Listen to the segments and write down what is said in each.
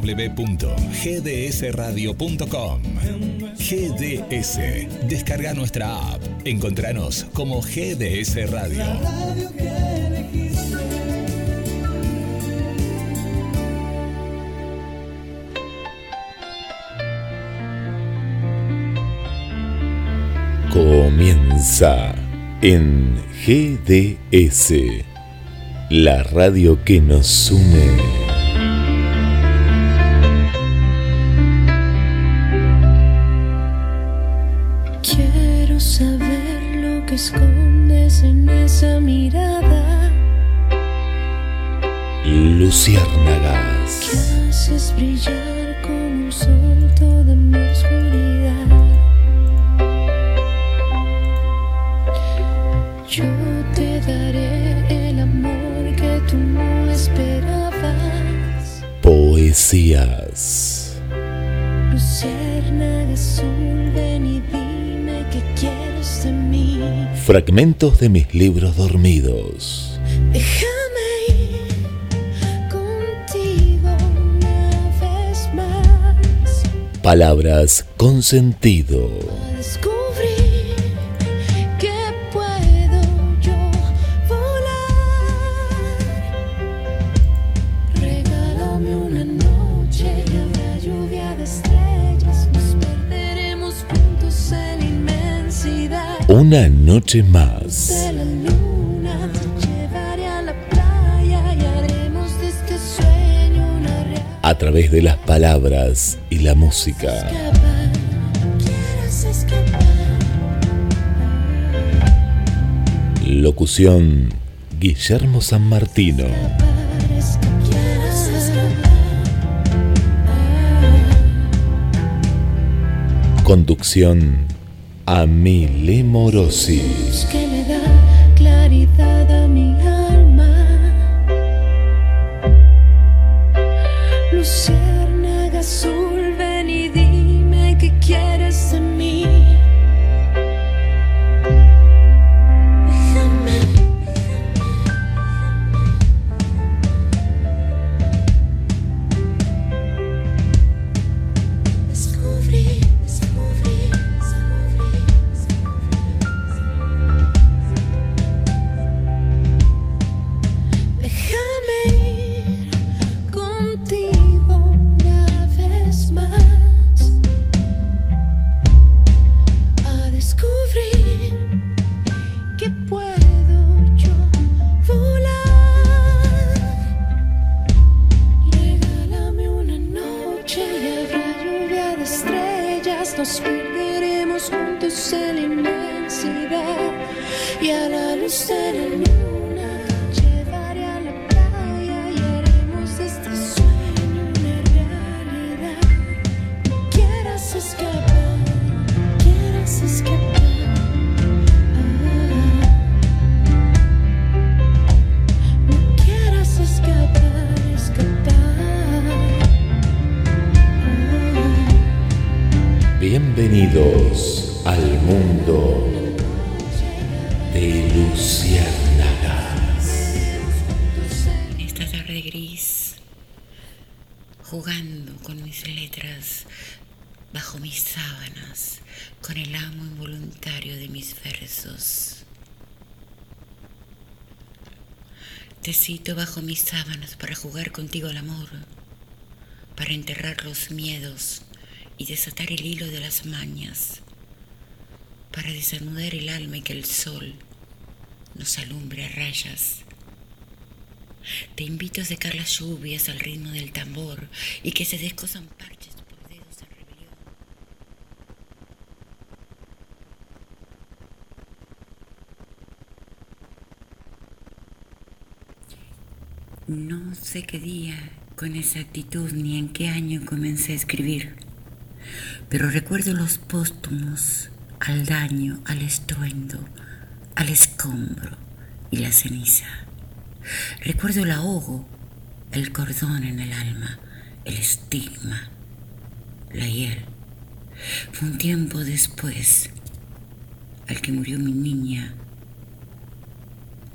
www.gdsradio.com GDS, descarga nuestra app. Encontranos como GDS Radio. Comienza en GDS, la radio que nos une. Que Luciérnagas, haces brillar como un sol toda mi oscuridad. Yo te daré el amor que tú no esperabas. poesías, Luciérnaga azul, ven y dime qué quieres de mí. fragmentos de mis libros dormidos, palabras con sentido, a descubrir que puedo yo volar. Regálame una noche una lluvia de estrellas, nos perderemos juntos en inmensidad. una noche más. De de este a través de las palabras y la música. Locución Guillermo San Martino. Conducción Amile Morosi. que me da claridad a mi alma. Luciérnaga contigo al amor, para enterrar los miedos y desatar el hilo de las mañas, para desanudar el alma y que el sol nos alumbre a rayas. Te invito a secar las lluvias al ritmo del tambor y que se descosan parches por dedos en rebelión. No sé qué día con exactitud ni en qué año comencé a escribir, pero recuerdo los póstumos al daño, al estruendo, al escombro y la ceniza. Recuerdo el ahogo, el cordón en el alma, el estigma, la hiel. Fue un tiempo después al que murió mi niña,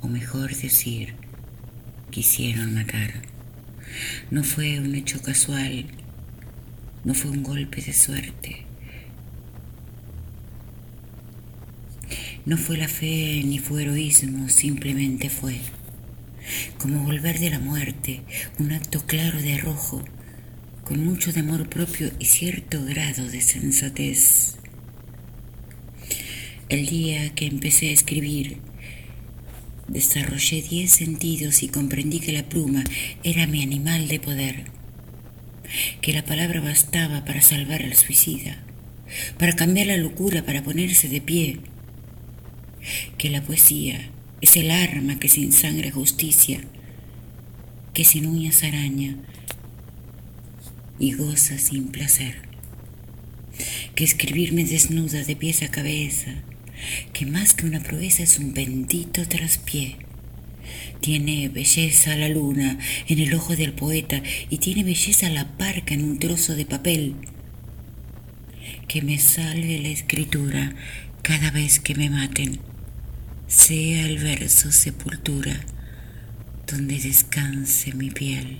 o mejor decir, quisieron matar. No fue un hecho casual, no fue un golpe de suerte. No fue la fe ni fue heroísmo, simplemente fue como volver de la muerte, un acto claro de arrojo, con mucho de amor propio y cierto grado de sensatez. El día que empecé a escribir, desarrollé diez sentidos y comprendí que la pluma era mi animal de poder, que la palabra bastaba para salvar al suicida, para cambiar la locura, para ponerse de pie, que la poesía es el arma que sin sangre justicia, que sin uñas araña y goza sin placer, que escribirme desnuda de pies a cabeza, que más que una proeza es un bendito traspié. Tiene belleza la luna en el ojo del poeta y tiene belleza la parca en un trozo de papel. Que me salve la escritura cada vez que me maten, sea el verso sepultura donde descanse mi piel.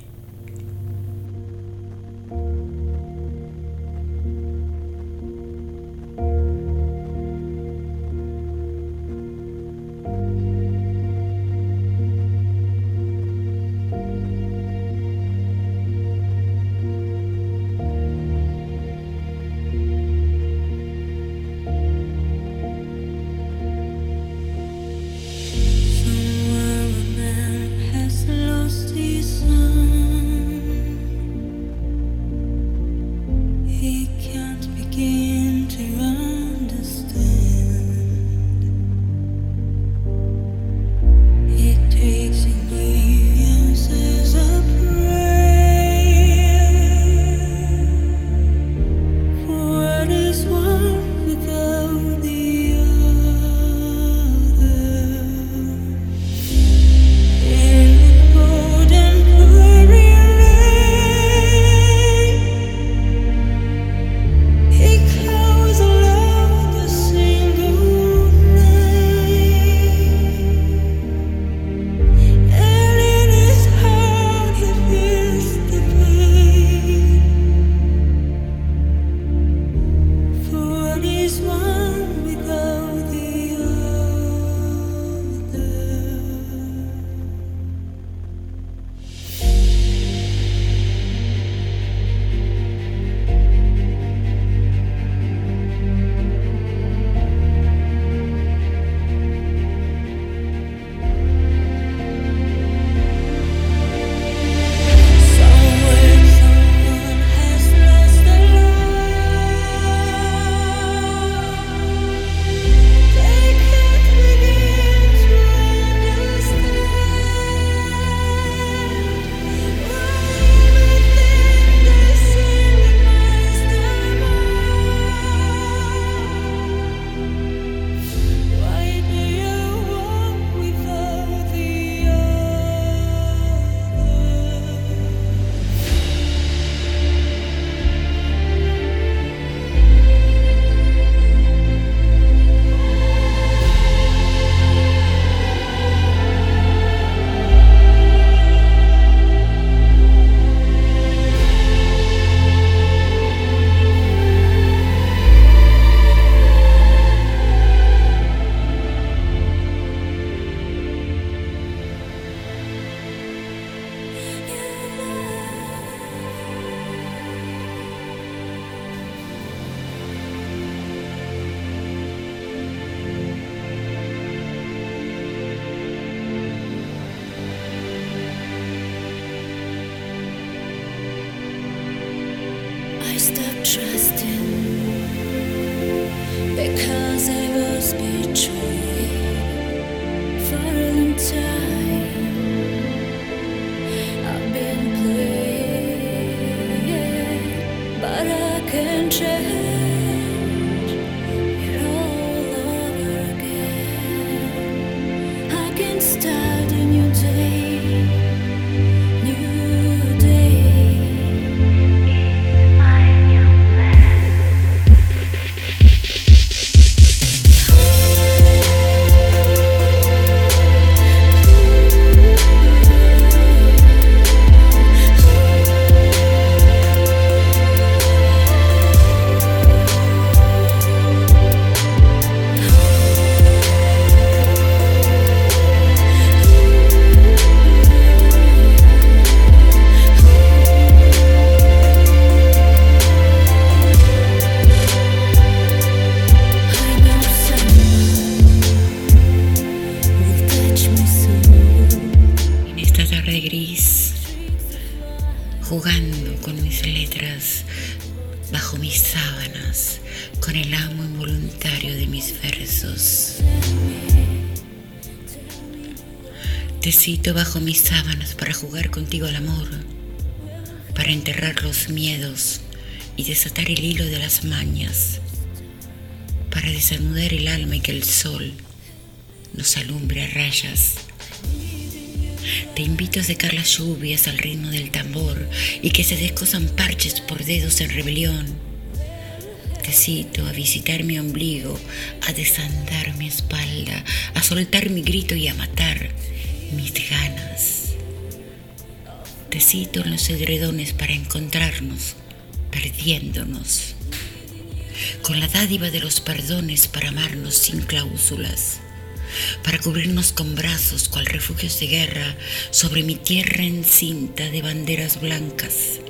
Bajo mis sábanas, con el amo involuntario de mis versos. Te cito bajo mis sábanas para jugar contigo al amor, para enterrar los miedos y desatar el hilo de las mañas, para desanudar el alma y que el sol nos alumbre a rayas. Te invito a secar las lluvias al ritmo del tambor y que se descosan parches por dedos en rebelión. Te cito a visitar mi ombligo, a desandar mi espalda, a soltar mi grito y a matar mis ganas. Te cito en los edredones para encontrarnos, perdiéndonos, con la dádiva de los perdones para amarnos sin cláusulas para cubrirnos con brazos cual refugios de guerra sobre mi tierra encinta de banderas blancas.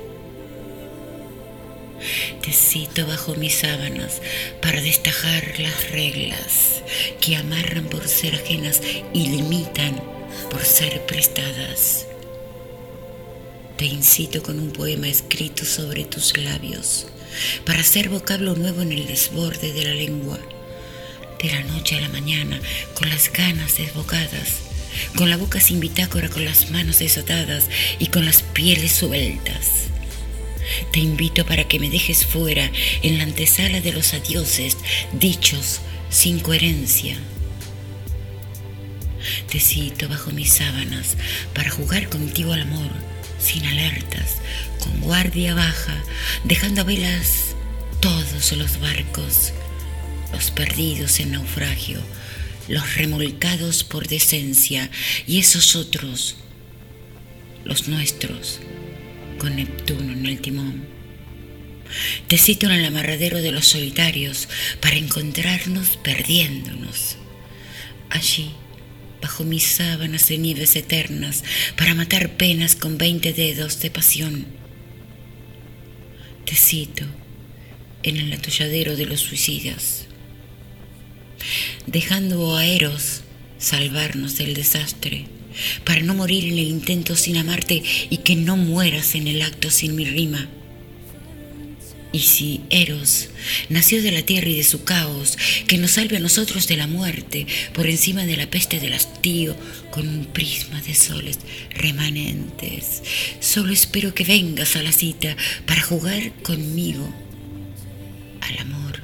Te cito bajo mis sábanas para destajar las reglas que amarran por ser ajenas y limitan por ser prestadas. Te incito con un poema escrito sobre tus labios para hacer vocablo nuevo en el desborde de la lengua de la noche a la mañana, con las ganas desbocadas, con la boca sin bitácora, con las manos desatadas y con las pieles sueltas. Te invito para que me dejes fuera en la antesala de los adioses, dichos sin coherencia. Te cito bajo mis sábanas para jugar contigo al amor, sin alertas, con guardia baja, dejando a velas todos los barcos los perdidos en naufragio, los remolcados por decencia y esos otros, los nuestros, con Neptuno en el timón. Te cito en el amarradero de los solitarios para encontrarnos perdiéndonos. Allí, bajo mis sábanas de nieves eternas, para matar penas con veinte dedos de pasión. Te cito en el atolladero de los suicidas dejando a Eros salvarnos del desastre, para no morir en el intento sin amarte y que no mueras en el acto sin mi rima. Y si Eros nació de la tierra y de su caos, que nos salve a nosotros de la muerte, por encima de la peste del hastío, con un prisma de soles remanentes, solo espero que vengas a la cita para jugar conmigo al amor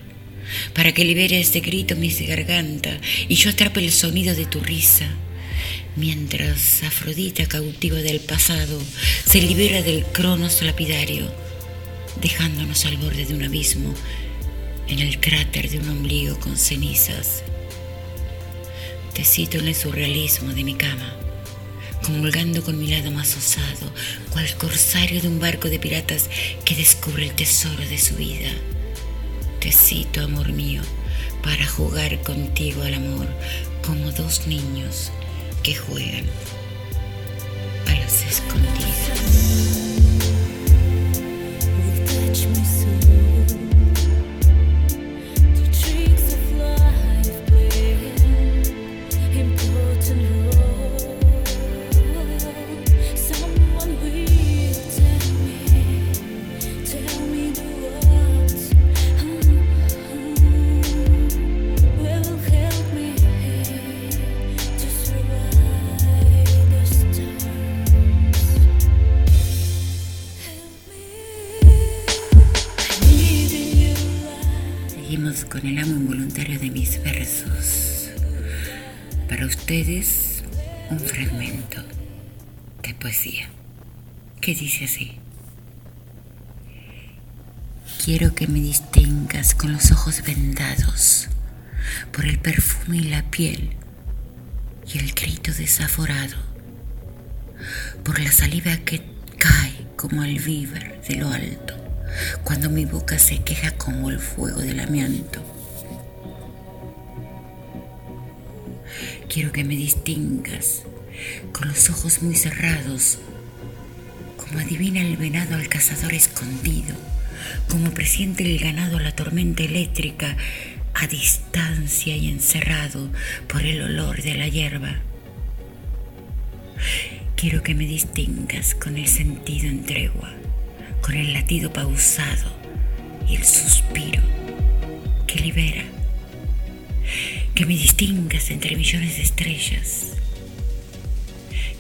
para que libere este grito mi garganta y yo atrape el sonido de tu risa. Mientras Afrodita, cautiva del pasado, se libera del cronos lapidario, dejándonos al borde de un abismo, en el cráter de un ombligo con cenizas. Te cito en el surrealismo de mi cama, comulgando con mi lado más osado, cual corsario de un barco de piratas que descubre el tesoro de su vida te cito, amor mío, para jugar contigo al amor como dos niños que juegan a las escondidas. Ustedes, un fragmento de poesía que dice así. Quiero que me distingas con los ojos vendados por el perfume y la piel y el grito desaforado, por la saliva que cae como el víver de lo alto, cuando mi boca se queja como el fuego del amianto. Quiero que me distingas con los ojos muy cerrados, como adivina el venado al cazador escondido, como presiente el ganado la tormenta eléctrica a distancia y encerrado por el olor de la hierba. Quiero que me distingas con el sentido en tregua, con el latido pausado y el suspiro que libera. Que me distingas entre millones de estrellas.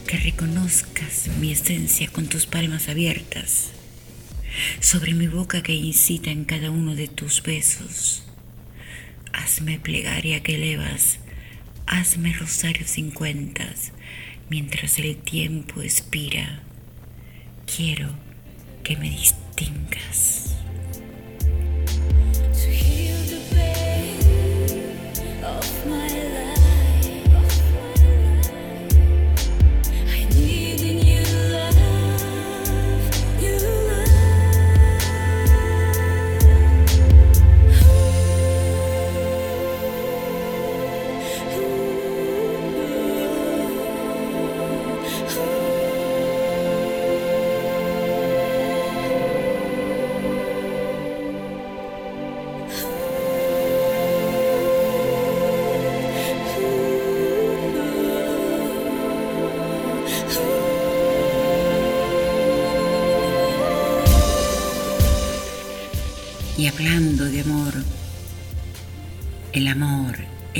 Que reconozcas mi esencia con tus palmas abiertas sobre mi boca que incita en cada uno de tus besos. Hazme plegaria que elevas, hazme rosario sin cuentas, mientras el tiempo expira. Quiero que me distingas. My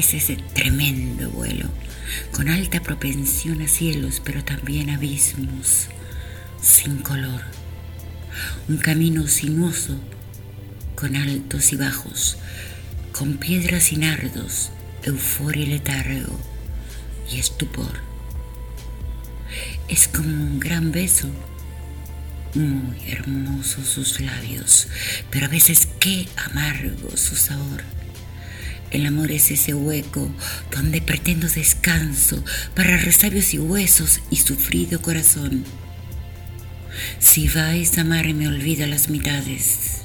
es ese tremendo vuelo, con alta propensión a cielos, pero también abismos, sin color. Un camino sinuoso, con altos y bajos, con piedras y nardos, euforia y letargo y estupor. Es como un gran beso muy hermosos sus labios, pero a veces qué amargo su sabor. El amor es ese hueco donde pretendo descanso para resabios y huesos y sufrido corazón. Si vais a amarme, olvida las mitades.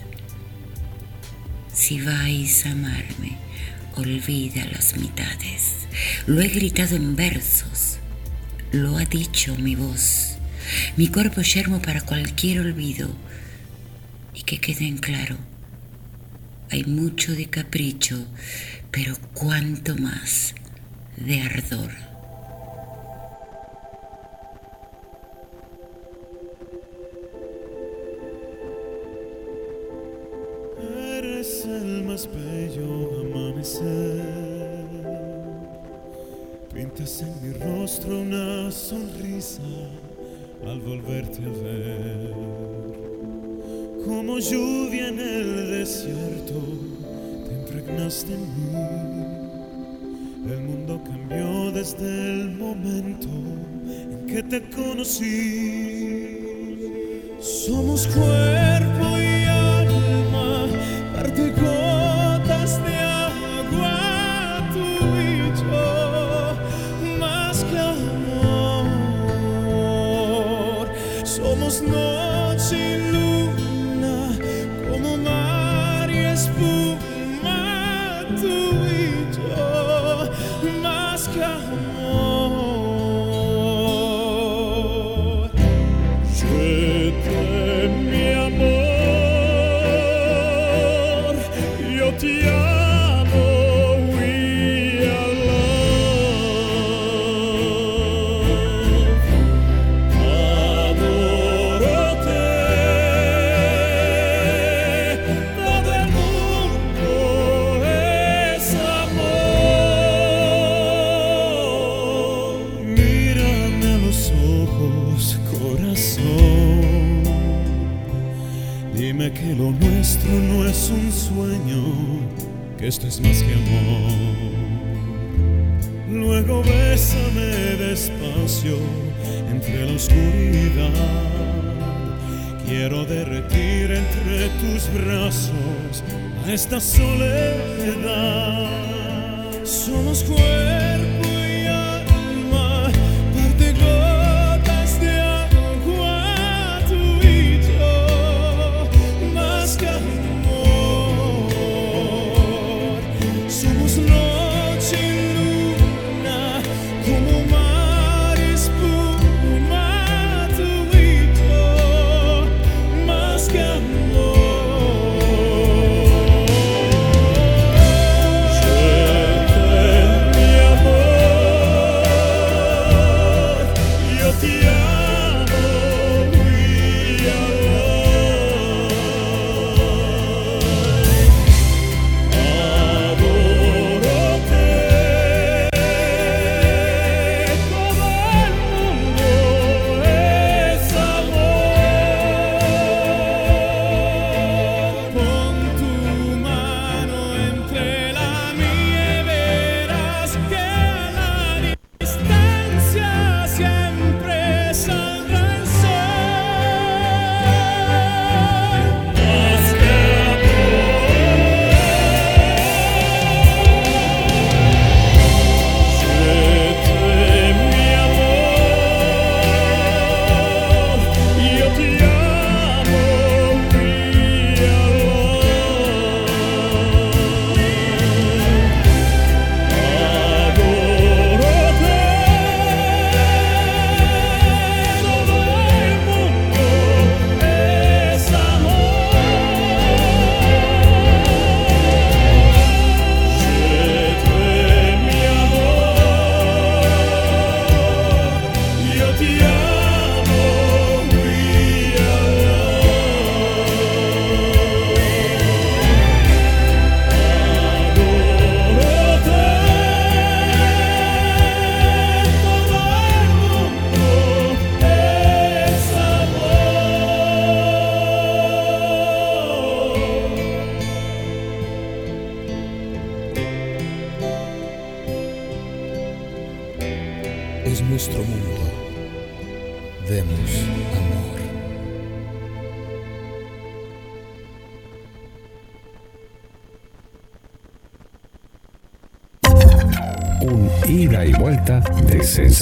Si vais a amarme, olvida las mitades. Lo he gritado en versos, lo ha dicho mi voz. Mi cuerpo yermo para cualquier olvido. Y que quede en claro, hay mucho de capricho, pero cuanto más de ardor. Eres el más bello amanecer. Pintas en mi rostro una sonrisa al volverte a ver. Como lluvia en el desierto, en mí. El mundo cambió desde el momento en que te conocí. Somos cuerpo y alma, parte gotas de agua, tú y yo, más que amor. Somos noche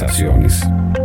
sensaciones.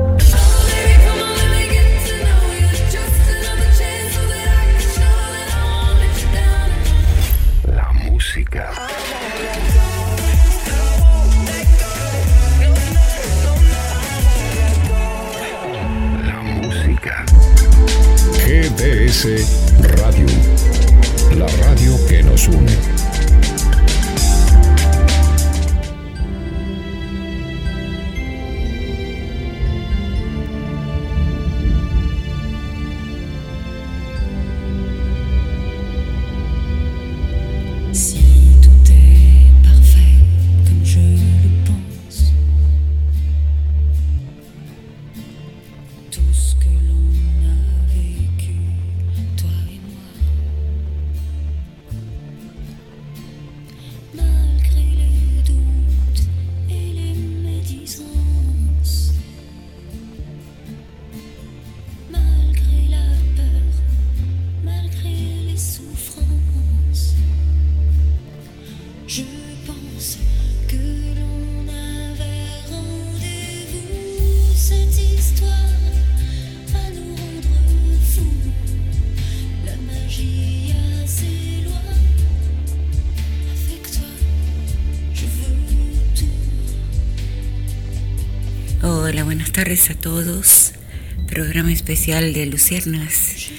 Especial de Luciernas.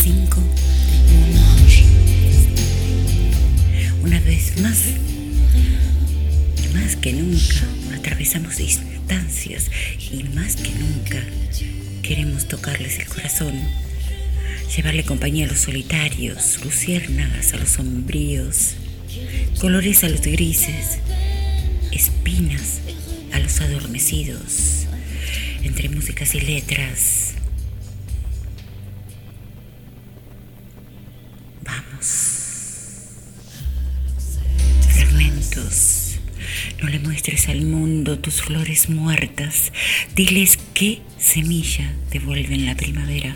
5 Una vez más, más que nunca, atravesamos distancias y más que nunca queremos tocarles el corazón, llevarle compañía a los solitarios, luciérnagas a los sombríos, colores a los grises, espinas a los adormecidos, entre músicas y letras. Vamos. Fragmentos. No le muestres al mundo tus flores muertas. Diles qué semilla devuelven la primavera.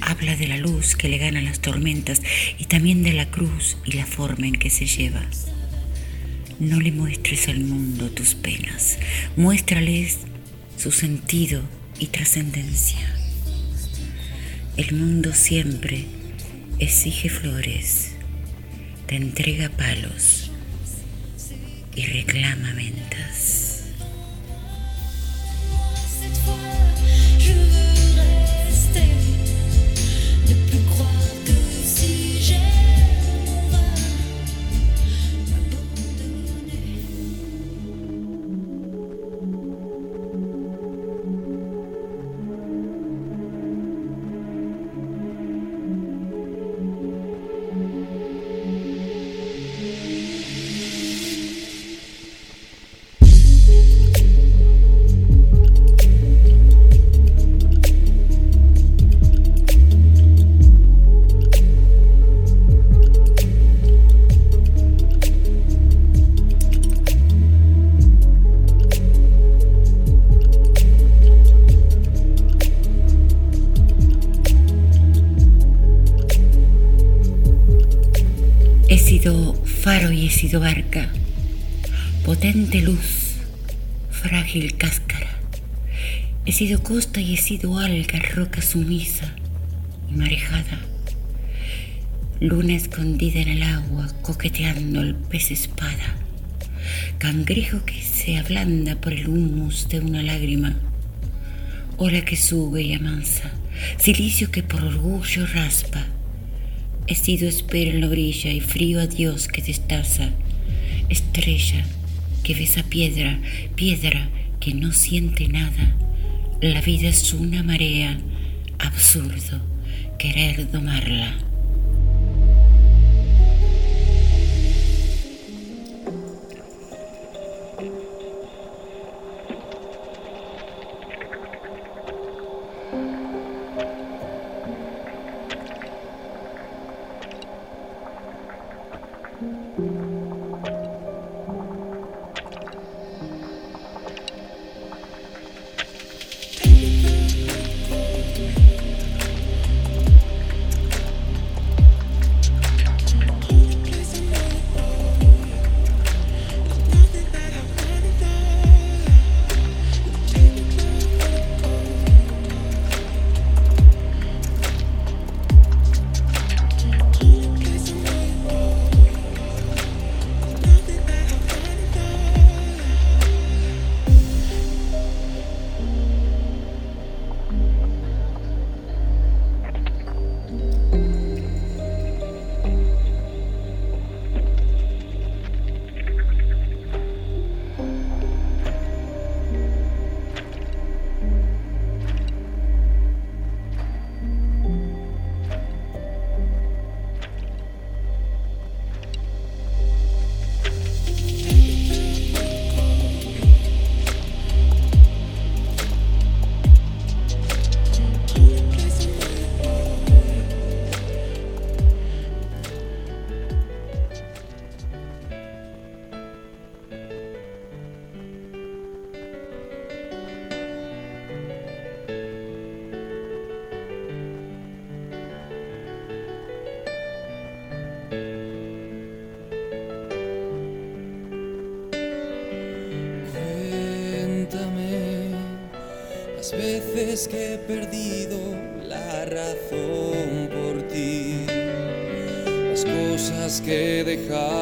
Habla de la luz que le gana las tormentas y también de la cruz y la forma en que se lleva. No le muestres al mundo tus penas, muéstrales su sentido y trascendencia. El mundo siempre exige flores, te entrega palos y reclama ventas. Sido barca, potente luz, frágil cáscara. He sido costa y he sido alga, roca sumisa y marejada. Luna escondida en el agua, coqueteando el pez espada. Cangrejo que se ablanda por el humus de una lágrima. Ola que sube y amansa. Silicio que por orgullo raspa. He sido espera en la orilla y frío adiós que destaza. Estrella que besa piedra, piedra que no siente nada. La vida es una marea, absurdo querer domarla. crees que he perdido la razón por ti? Las cosas que he dejado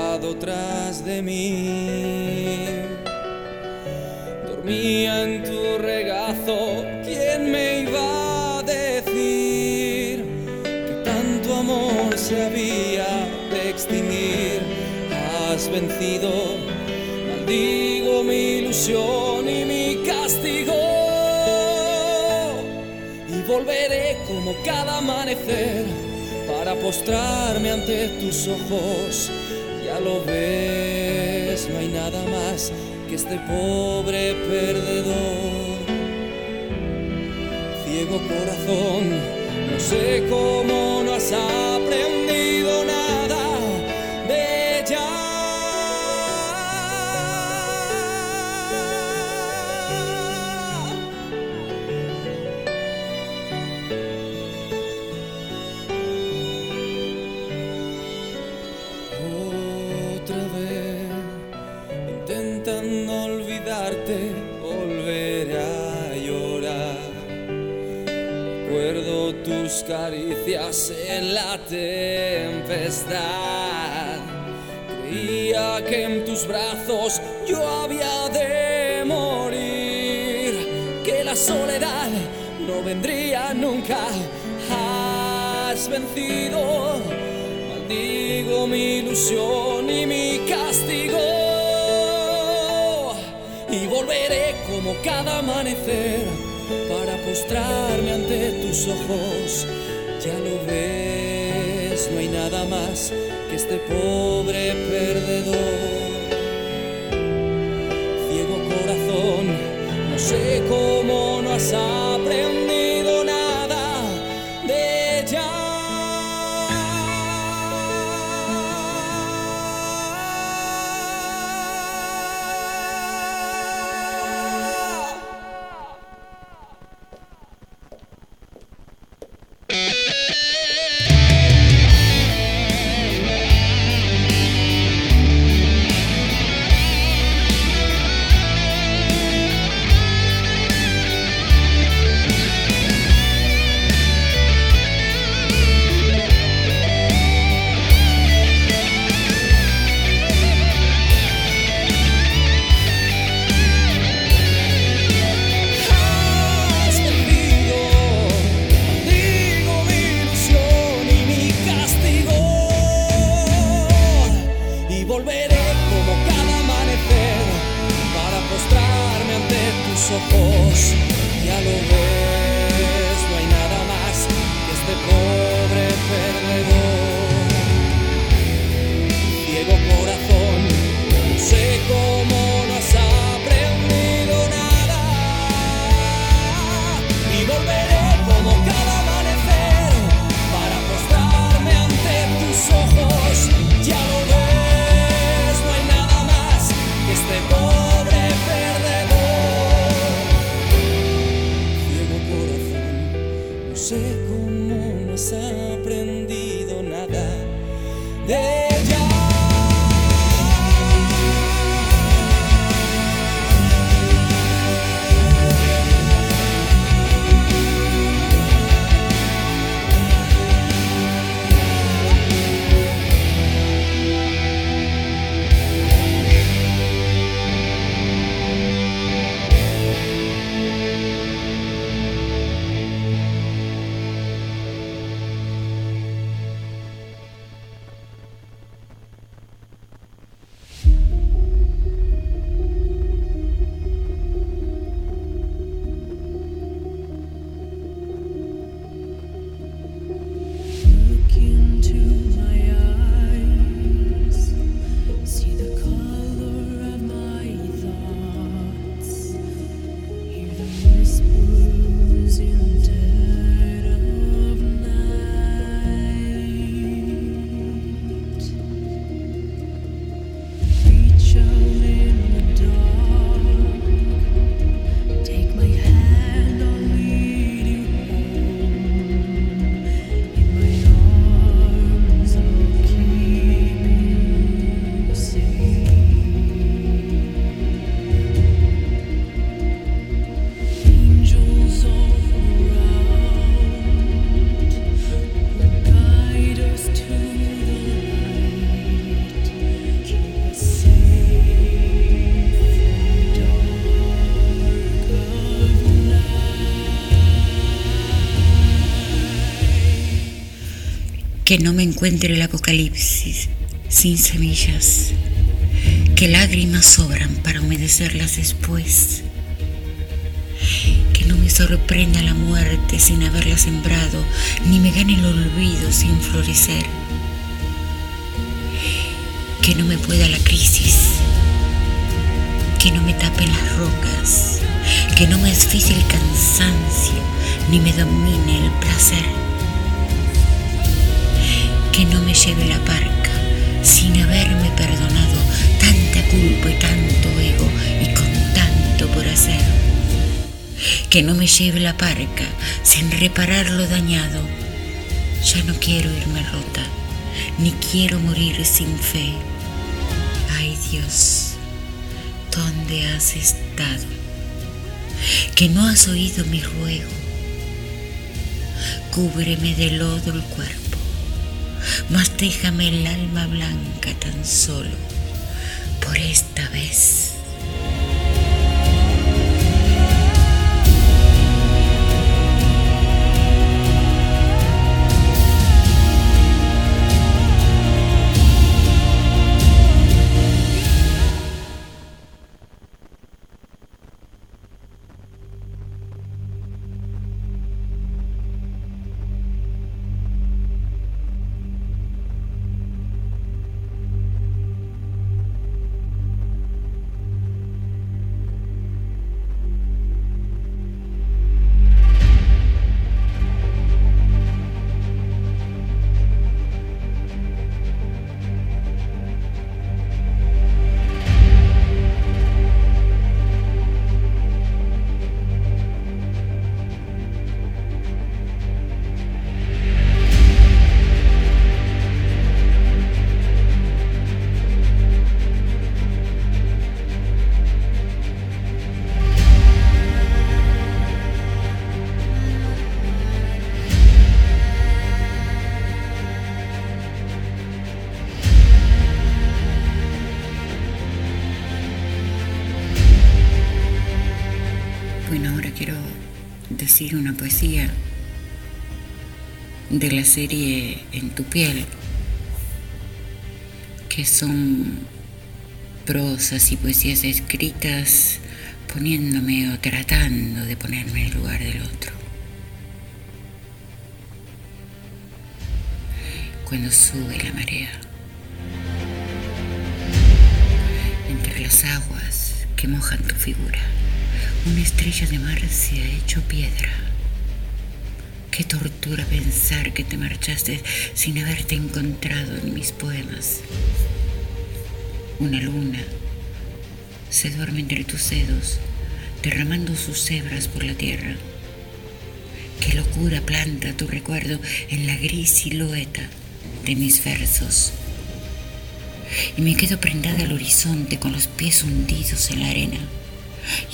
postrarme ante tus ojos. Ya lo ves, no hay nada más que este pobre perdedor. Ciego corazón, no sé cómo no has mi ilusión y mi castigo. Y volveré como cada amanecer para postrarme ante tus ojos. Ya lo ves, no hay nada más que este pobre perdedor. Ciego corazón, no sé cómo no has amado zoomed in. Que no me encuentre el apocalipsis sin semillas, que lágrimas sobran para humedecerlas después, que no me sorprenda la muerte sin haberla sembrado, ni me gane el olvido sin florecer, que no me pueda la crisis, que no me tapen las rocas, que no me asfixie el cansancio, ni me domine el placer, que no me lleve la parca sin haberme perdonado tanta culpa y tanto ego y con tanto por hacer. Que no me lleve la parca sin reparar lo dañado. Ya no quiero irme rota, ni quiero morir sin fe. Ay Dios, ¿dónde has estado? Que no has oído mi ruego. Cúbreme de lodo el cuerpo mas déjame el alma blanca tan solo por esta vez. Una poesía de la serie En tu piel, que son prosas y poesías escritas poniéndome o tratando de ponerme en el lugar del otro. Cuando sube la marea, entre las aguas que mojan tu figura. Una estrella de mar se ha hecho piedra. Qué tortura pensar que te marchaste sin haberte encontrado en mis poemas. Una luna se duerme entre tus dedos, derramando sus hebras por la tierra. Qué locura planta tu recuerdo en la gris silueta de mis versos. Y me quedo prendada al horizonte con los pies hundidos en la arena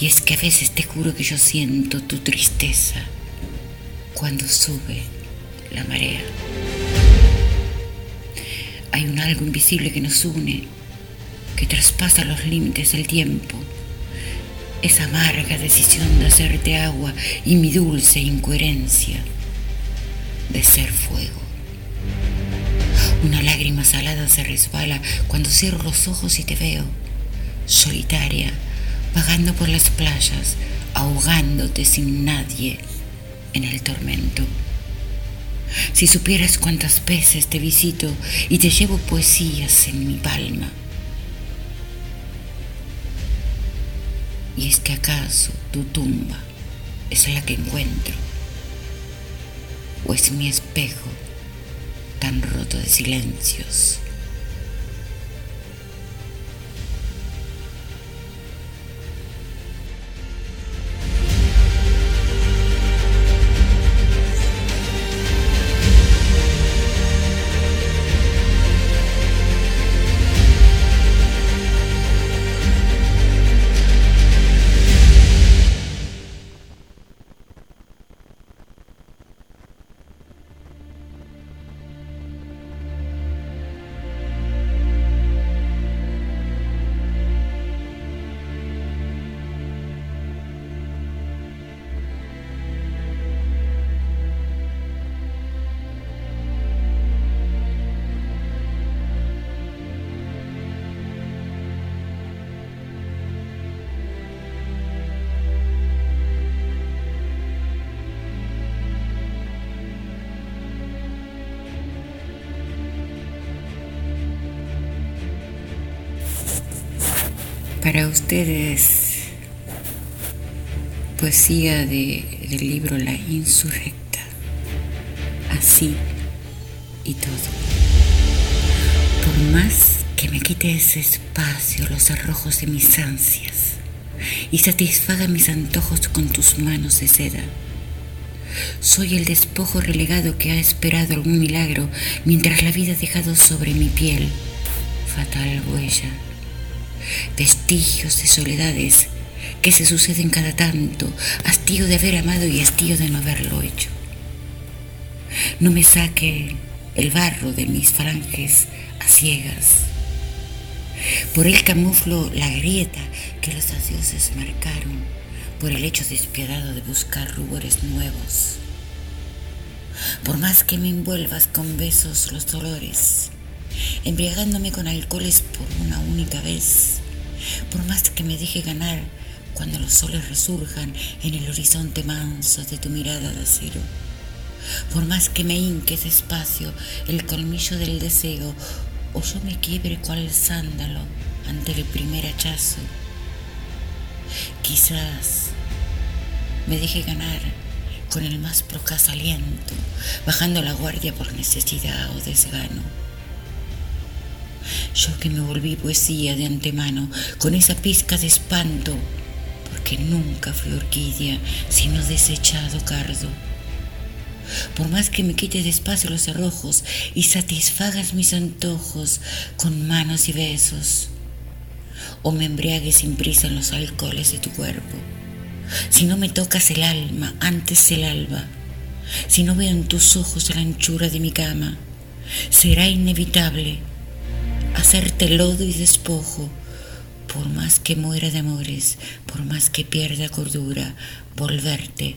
y es que a veces te juro que yo siento tu tristeza cuando sube la marea. Hay un algo invisible que nos une, que traspasa los límites del tiempo. Esa amarga decisión de hacerte agua y mi dulce incoherencia de ser fuego. Una lágrima salada se resbala cuando cierro los ojos y te veo, solitaria, vagando por las playas, ahogándote sin nadie en el tormento. Si supieras cuántas veces te visito y te llevo poesías en mi palma. Y es que acaso tu tumba es la que encuentro, o es mi espejo tan roto de silencios. Para ustedes, poesía de, del libro La Insurrecta. Así y todo. Por más que me quite ese espacio los arrojos de mis ansias y satisfaga mis antojos con tus manos de seda. Soy el despojo relegado que ha esperado algún milagro mientras la vida ha dejado sobre mi piel fatal huella. Vestigios de soledades que se suceden cada tanto, hastío de haber amado y hastío de no haberlo hecho. No me saque el barro de mis falanges a ciegas. Por él camuflo la grieta que los dioses marcaron por el hecho despiadado de buscar rubores nuevos. Por más que me envuelvas con besos los dolores, embriagándome con alcoholes por una única vez, por más que me deje ganar cuando los soles resurjan en el horizonte manso de tu mirada de acero, por más que me hinque despacio el colmillo del deseo, o yo me quiebre cual sándalo ante el primer hachazo, quizás me deje ganar con el más procaz aliento, bajando la guardia por necesidad o desgano. Yo que me volví poesía de antemano, con esa pizca de espanto, porque nunca fui orquídea, sino desechado cardo. Por más que me quite despacio los cerrojos y satisfagas mis antojos con manos y besos, o me embriagues sin prisa en los alcoholes de tu cuerpo, si no me tocas el alma antes el alba, si no veo en tus ojos la anchura de mi cama, será inevitable hacerte lodo y despojo, por más que muera de amores, por más que pierda cordura, volverte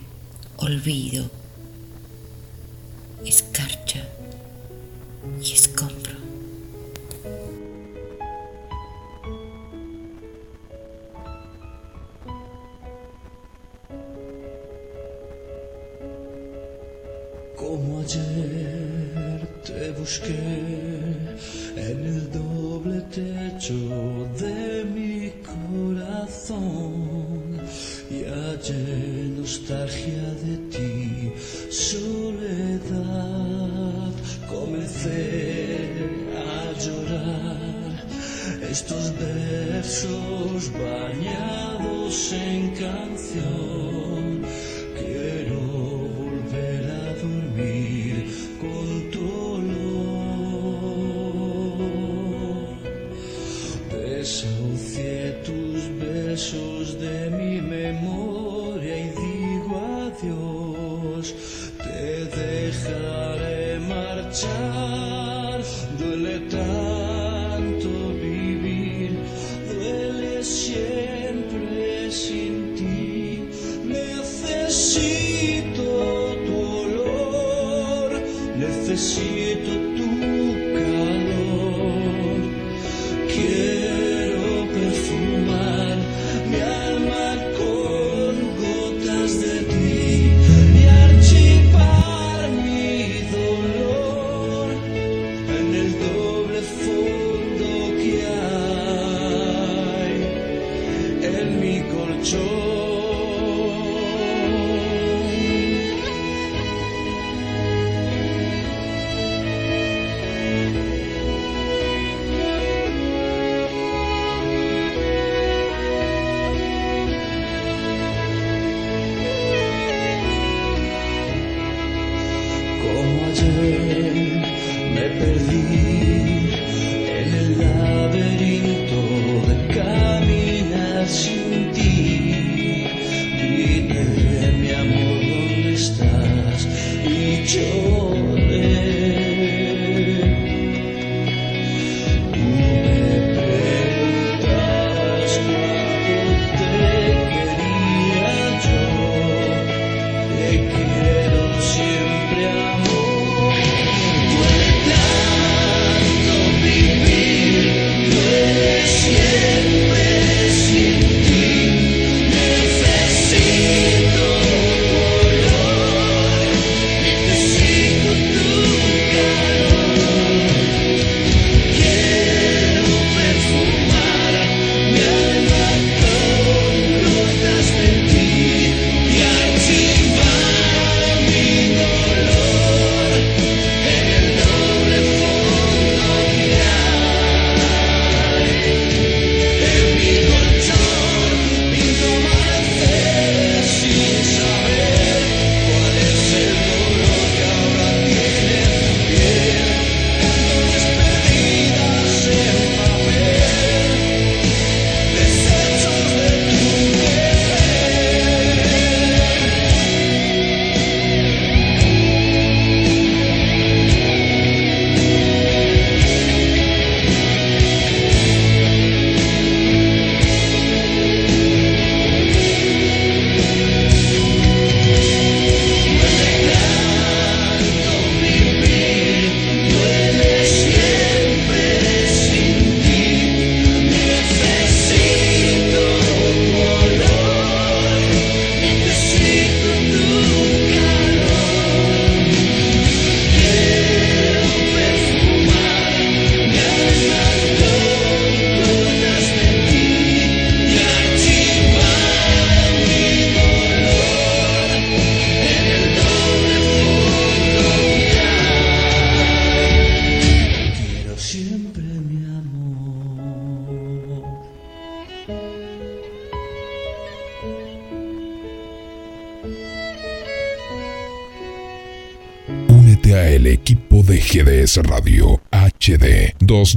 olvido, escarcha y escombro. Como ayer te busqué en el doble techo de mi corazón y hallé nostalgia de ti, soledad. Comencé a llorar estos versos bañados en canción.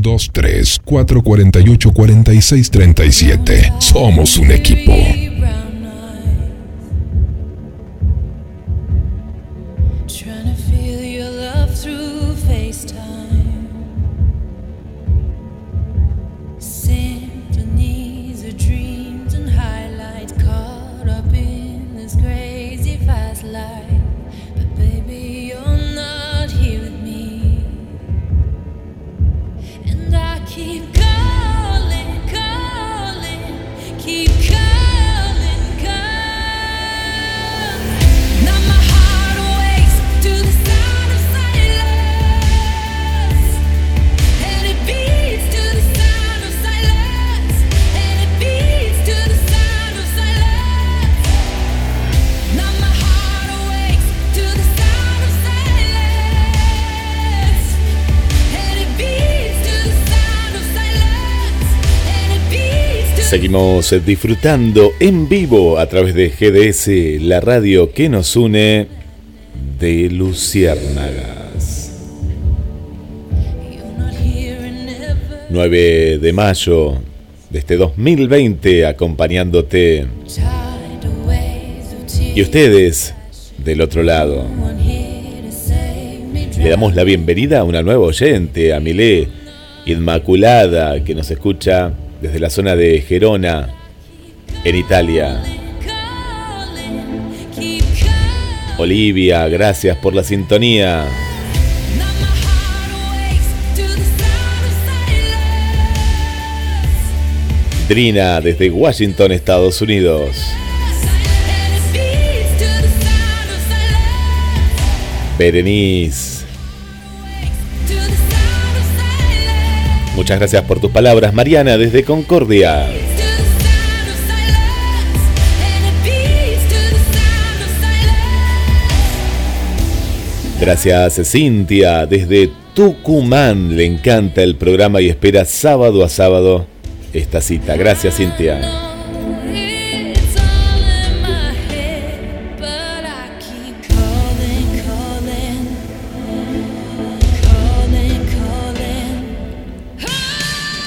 223-448-4637. Somos un equipo. Disfrutando en vivo a través de GDS, la radio que nos une de Luciérnagas. 9 de mayo de este 2020 acompañándote. Y ustedes del otro lado. Le damos la bienvenida a una nueva oyente, a Milé Inmaculada, que nos escucha desde la zona de Gerona, en Italia. Olivia, gracias por la sintonía. Drina, desde Washington, Estados Unidos. Berenice. Muchas gracias por tus palabras, Mariana, desde Concordia. Gracias, Cintia, desde Tucumán. Le encanta el programa y espera sábado a sábado esta cita. Gracias, Cintia.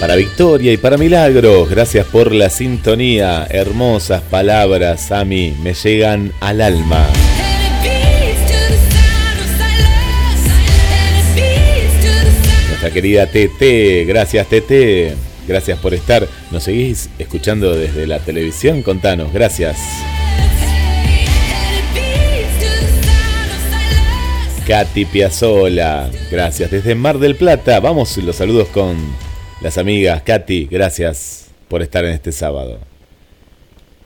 Para Victoria y para Milagros, gracias por la sintonía. Hermosas palabras a mí me llegan al alma. Nuestra querida TT, gracias TT, gracias por estar. ¿Nos seguís escuchando desde la televisión? Contanos, gracias. Katy Piazzola, gracias. Desde Mar del Plata, vamos los saludos con las amigas. Katy, gracias por estar en este sábado.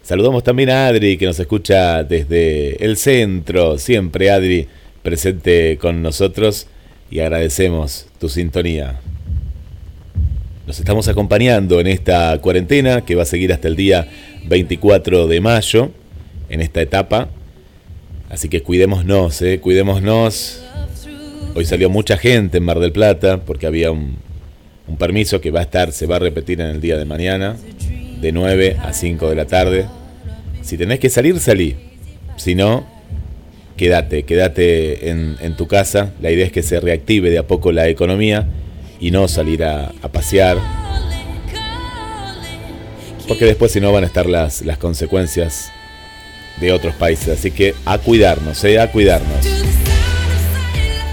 Saludamos también a Adri que nos escucha desde el centro. Siempre Adri presente con nosotros y agradecemos tu sintonía. Nos estamos acompañando en esta cuarentena que va a seguir hasta el día 24 de mayo, en esta etapa. Así que cuidémonos, eh, cuidémonos. Hoy salió mucha gente en Mar del Plata porque había un, un permiso que va a estar, se va a repetir en el día de mañana, de 9 a 5 de la tarde. Si tenés que salir, salí. Si no, quédate, quédate en, tu casa. La idea es que se reactive de a poco la economía y no salir a, pasear. Porque después si no van a estar las, las consecuencias de otros países. Así que a cuidarnos, eh, a cuidarnos.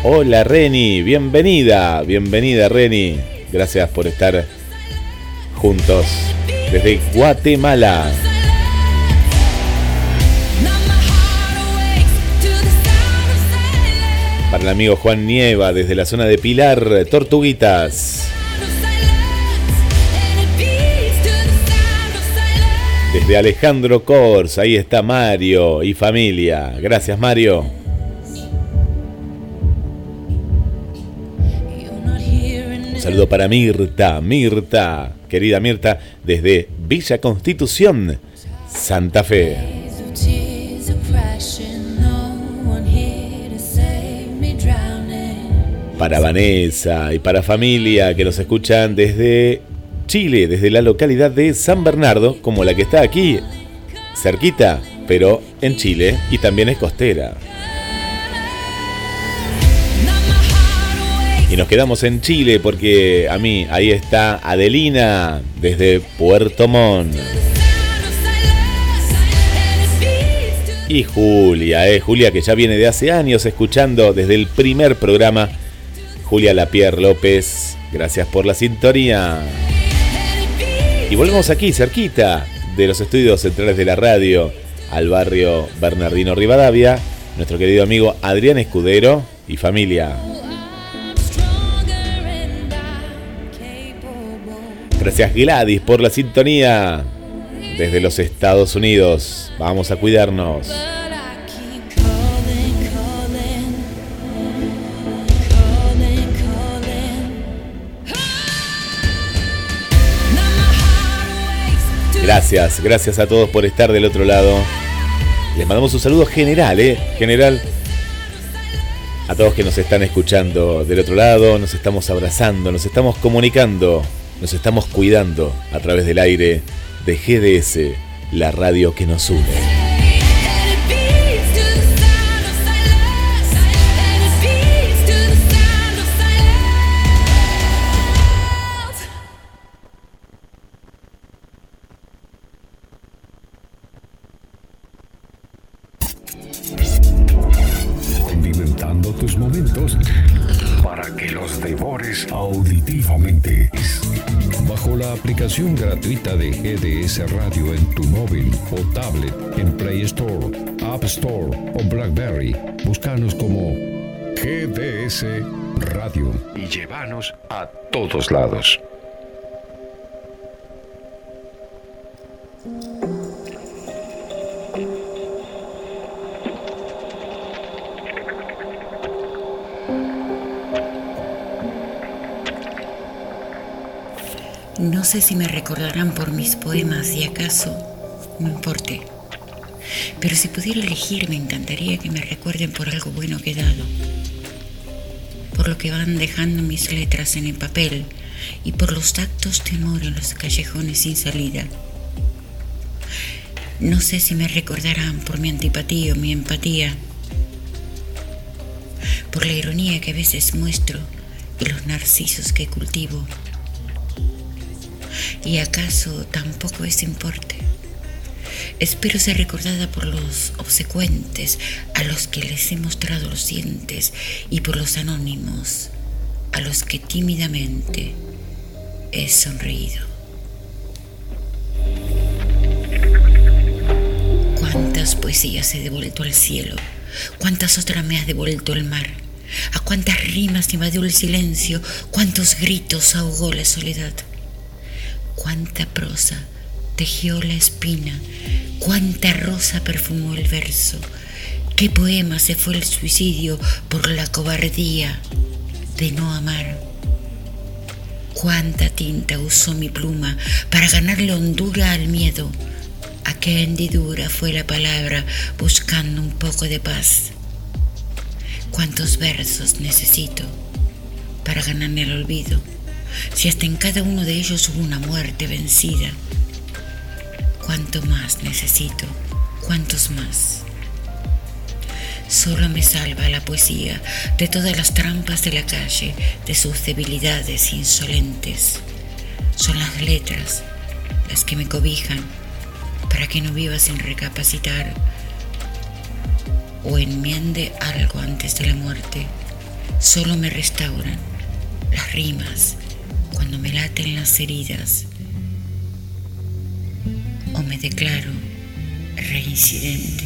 Hola Reni, bienvenida, bienvenida Reni. Gracias por estar juntos desde Guatemala. Para el amigo Juan Nieva desde la zona de Pilar, Tortuguitas. Desde Alejandro Kors, ahí está Mario y familia. Gracias Mario. Saludo para Mirta, Mirta, querida Mirta, desde Villa Constitución, Santa Fe. Para Vanessa y para familia que nos escuchan desde Chile, desde la localidad de San Bernardo, como la que está aquí, cerquita, pero en Chile y también es costera. Y nos quedamos en Chile porque a mí ahí está Adelina desde Puerto Montt. Y Julia, eh, Julia que ya viene de hace años escuchando desde el primer programa. Julia Lapierre López, gracias por la sintonía. Y volvemos aquí, cerquita de los estudios centrales de la radio, al barrio Bernardino Rivadavia, nuestro querido amigo Adrián Escudero y familia. Gracias Gladys por la sintonía desde los Estados Unidos. Vamos a cuidarnos. Gracias, gracias a todos por estar del otro lado. Les mandamos un saludo general, ¿eh? General. A todos que nos están escuchando del otro lado, nos estamos abrazando, nos estamos comunicando, nos estamos cuidando a través del aire de GDS, la radio que nos une. Gratuita de GDS Radio en tu móvil o tablet en Play Store, App Store o Blackberry. Búscanos como GDS Radio y llévanos a todos lados. No sé si me recordarán por mis poemas y acaso no importe. Pero si pudiera elegir, me encantaría que me recuerden por algo bueno que he dado. Por lo que van dejando mis letras en el papel y por los tactos de amor en los callejones sin salida. No sé si me recordarán por mi antipatía o mi empatía, por la ironía que a veces muestro y los narcisos que cultivo ¿Y acaso tampoco es importe? Espero ser recordada por los obsecuentes a los que les he mostrado los dientes y por los anónimos a los que tímidamente he sonreído. ¿Cuántas poesías he devuelto al cielo? ¿Cuántas otras me has devuelto el mar? ¿A cuántas rimas invadió el silencio? ¿Cuántos gritos ahogó la soledad? Cuánta prosa tejió la espina, cuánta rosa perfumó el verso, qué poema se fue el suicidio por la cobardía de no amar. Cuánta tinta usó mi pluma para ganarle hondura al miedo. A qué hendidura fue la palabra buscando un poco de paz. Cuántos versos necesito para ganarme el olvido si hasta en cada uno de ellos hubo una muerte vencida? ¿Cuánto más necesito? ¿Cuántos más? Solo me salva la poesía de todas las trampas de la calle, de sus debilidades insolentes. Son las letras las que me cobijan para que no viva sin recapacitar o enmiende algo antes de la muerte. Solo me restauran las rimas, cuando me laten las heridas o me declaro reincidente.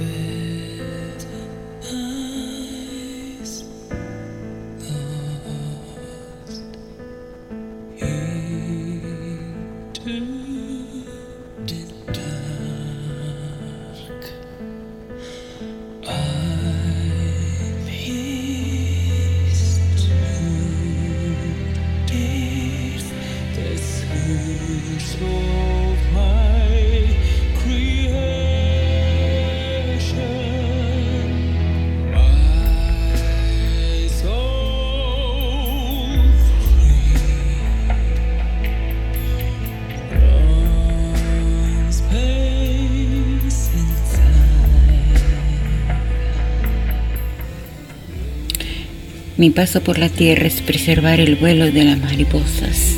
Mi paso por la tierra es preservar el vuelo de las mariposas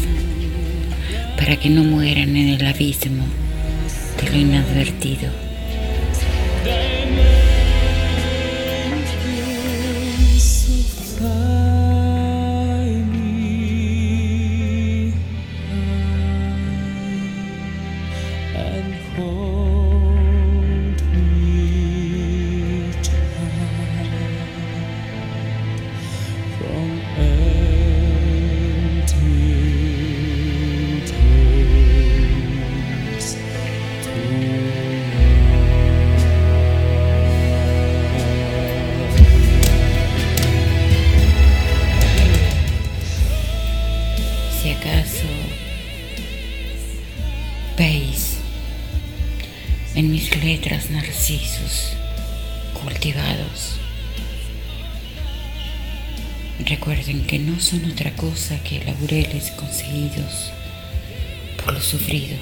para que no mueran en el abismo de lo inadvertido. Son otra cosa que laureles conseguidos por lo sufrido,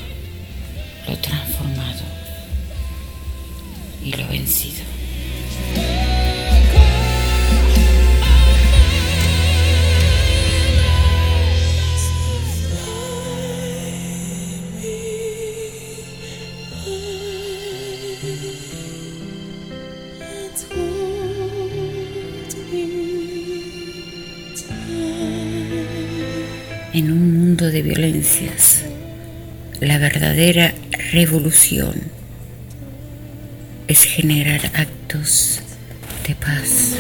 en un mundo de violencias. La verdadera revolución es generar actos de paz.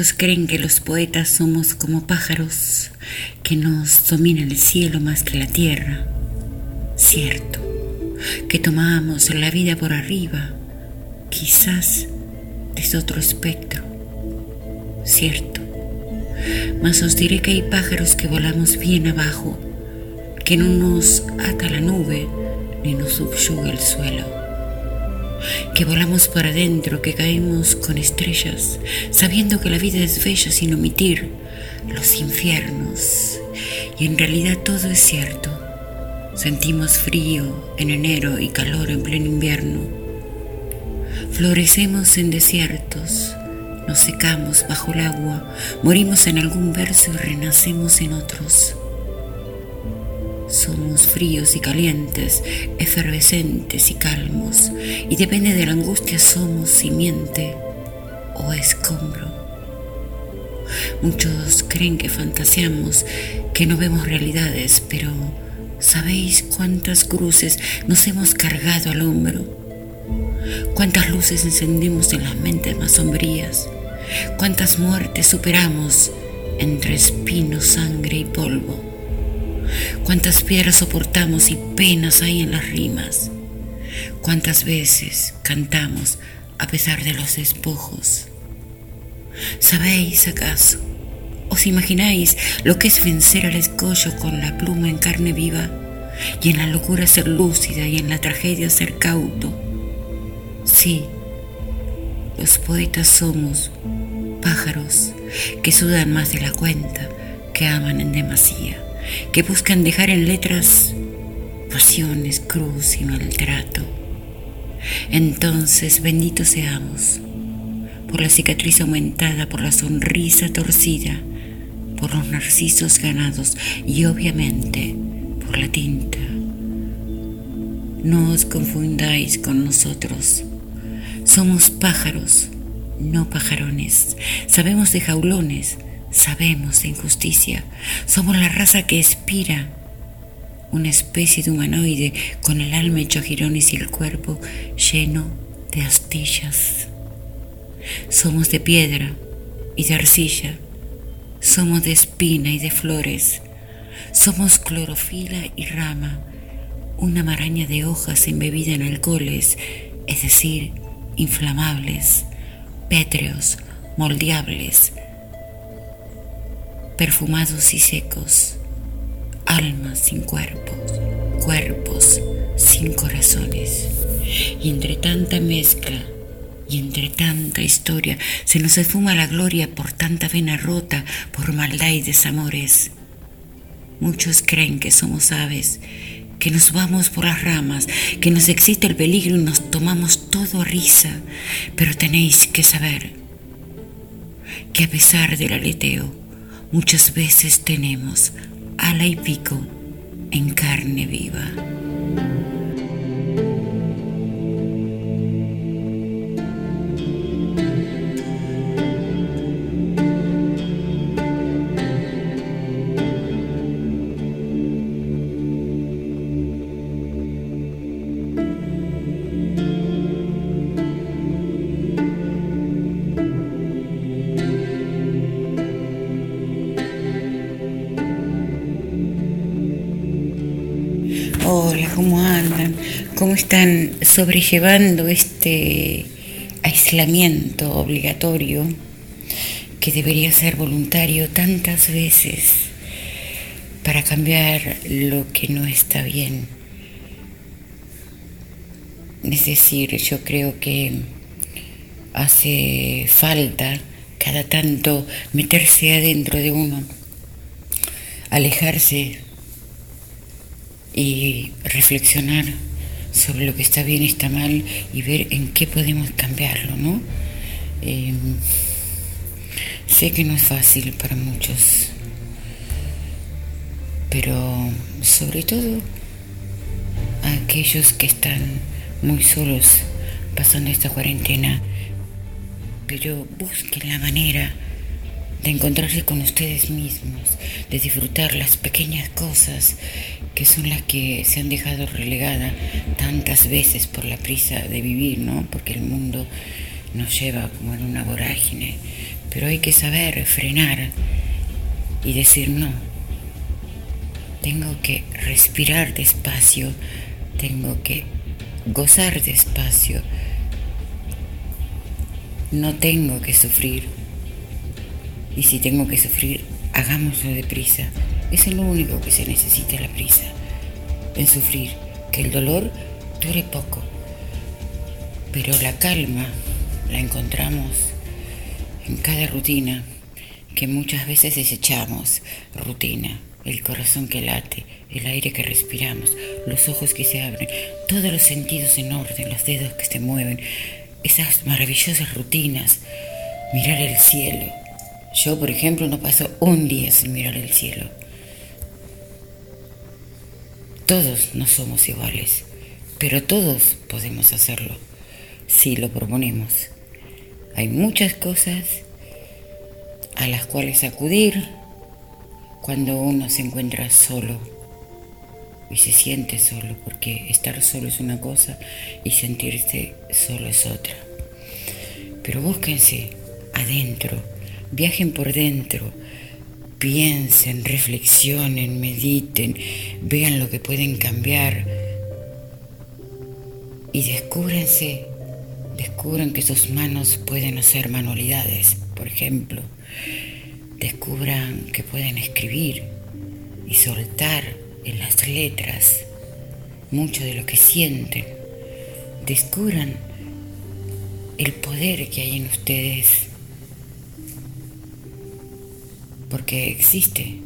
Creen que los poetas somos como pájaros que nos dominan el cielo más que la tierra. Cierto, que tomamos la vida por arriba, quizás desde otro espectro. Cierto, mas os diré que hay pájaros que volamos bien abajo, que no nos ata la nube ni nos subyuga el suelo que volamos para adentro, que caemos con estrellas, sabiendo que la vida es bella sin omitir los infiernos. Y en realidad todo es cierto. Sentimos frío en enero y calor en pleno invierno. Florecemos en desiertos, nos secamos bajo el agua, morimos en algún verso y renacemos en otros. Somos fríos y calientes, efervescentes y calmos, y depende de la angustia somos simiente o escombro. Muchos creen que fantaseamos, que no vemos realidades, pero ¿sabéis cuántas cruces nos hemos cargado al hombro? ¿Cuántas luces encendemos en las mentes más sombrías? ¿Cuántas muertes superamos entre espinos, sangre y polvo? Cuántas piedras soportamos y penas hay en las rimas, cuántas veces cantamos a pesar de los despojos. ¿Sabéis acaso? ¿Os imagináis lo que es vencer al escollo con la pluma en carne viva y en la locura ser lúcida y en la tragedia ser cauto? Sí, los poetas somos pájaros que sudan más de la cuenta, que aman en demasía que buscan dejar en letras pasiones, cruz y maltrato. Entonces, benditos seamos por la cicatriz aumentada, por la sonrisa torcida, por los narcisos ganados y obviamente por la tinta. No os confundáis con nosotros. Somos pájaros, no pajarones. Sabemos de jaulones, Sabemos de injusticia. Somos la raza que expira. Una especie de humanoide con el alma hecho girones y el cuerpo lleno de astillas. Somos de piedra y de arcilla. Somos de espina y de flores. Somos clorofila y rama. Una maraña de hojas embebida en alcoholes, es decir, inflamables, pétreos, moldeables, perfumados y secos, almas sin cuerpos, cuerpos sin corazones. Y entre tanta mezcla y entre tanta historia se nos esfuma la gloria por tanta vena rota, por maldad y desamores. Muchos creen que somos aves, que nos vamos por las ramas, que nos excita el peligro y nos tomamos todo a risa, pero tenéis que saber que a pesar del aleteo, muchas veces tenemos ala y pico en carne viva. Están sobrellevando este aislamiento obligatorio que debería ser voluntario tantas veces para cambiar lo que no está bien. Es decir, yo creo que hace falta cada tanto meterse adentro de uno, alejarse y reflexionar sobre lo que está bien está mal y ver en qué podemos cambiarlo, ¿no? Em, sé que no es fácil para muchos, pero sobre todo a aquellos que están muy solos pasando esta cuarentena, pero busquen la manera de encontrarse con ustedes mismos, de disfrutar las pequeñas cosas que son las que se han dejado relegada tantas veces por la prisa de vivir, ¿no? Porque el mundo nos lleva como en una vorágine, pero hay que saber frenar y decir no. Tengo que respirar despacio, tengo que gozar despacio, no tengo que sufrir. Y si tengo que sufrir, hagámoslo deprisa. Es lo único que se necesita la prisa. En sufrir, que el dolor dure poco. Pero la calma la encontramos en cada rutina que muchas veces desechamos. Rutina, el corazón que late, el aire que respiramos, los ojos que se abren, todos los sentidos en orden, los dedos que se mueven, esas maravillosas rutinas, mirar el cielo. Yo, por ejemplo, no paso un día sin mirar el cielo. Todos no somos iguales, pero todos podemos hacerlo si lo proponemos. Hay muchas cosas a las cuales acudir cuando uno se encuentra solo y se siente solo, porque estar solo es una cosa y sentirse solo es otra. Pero búsquense adentro, viajen por dentro, piensen, reflexionen, mediten, vean lo que pueden cambiar y descúbrense, descubran que sus manos pueden hacer manualidades, por ejemplo, descubran que pueden escribir y soltar en las letras mucho de lo que sienten. Descubran el poder que hay en ustedes, porque existe.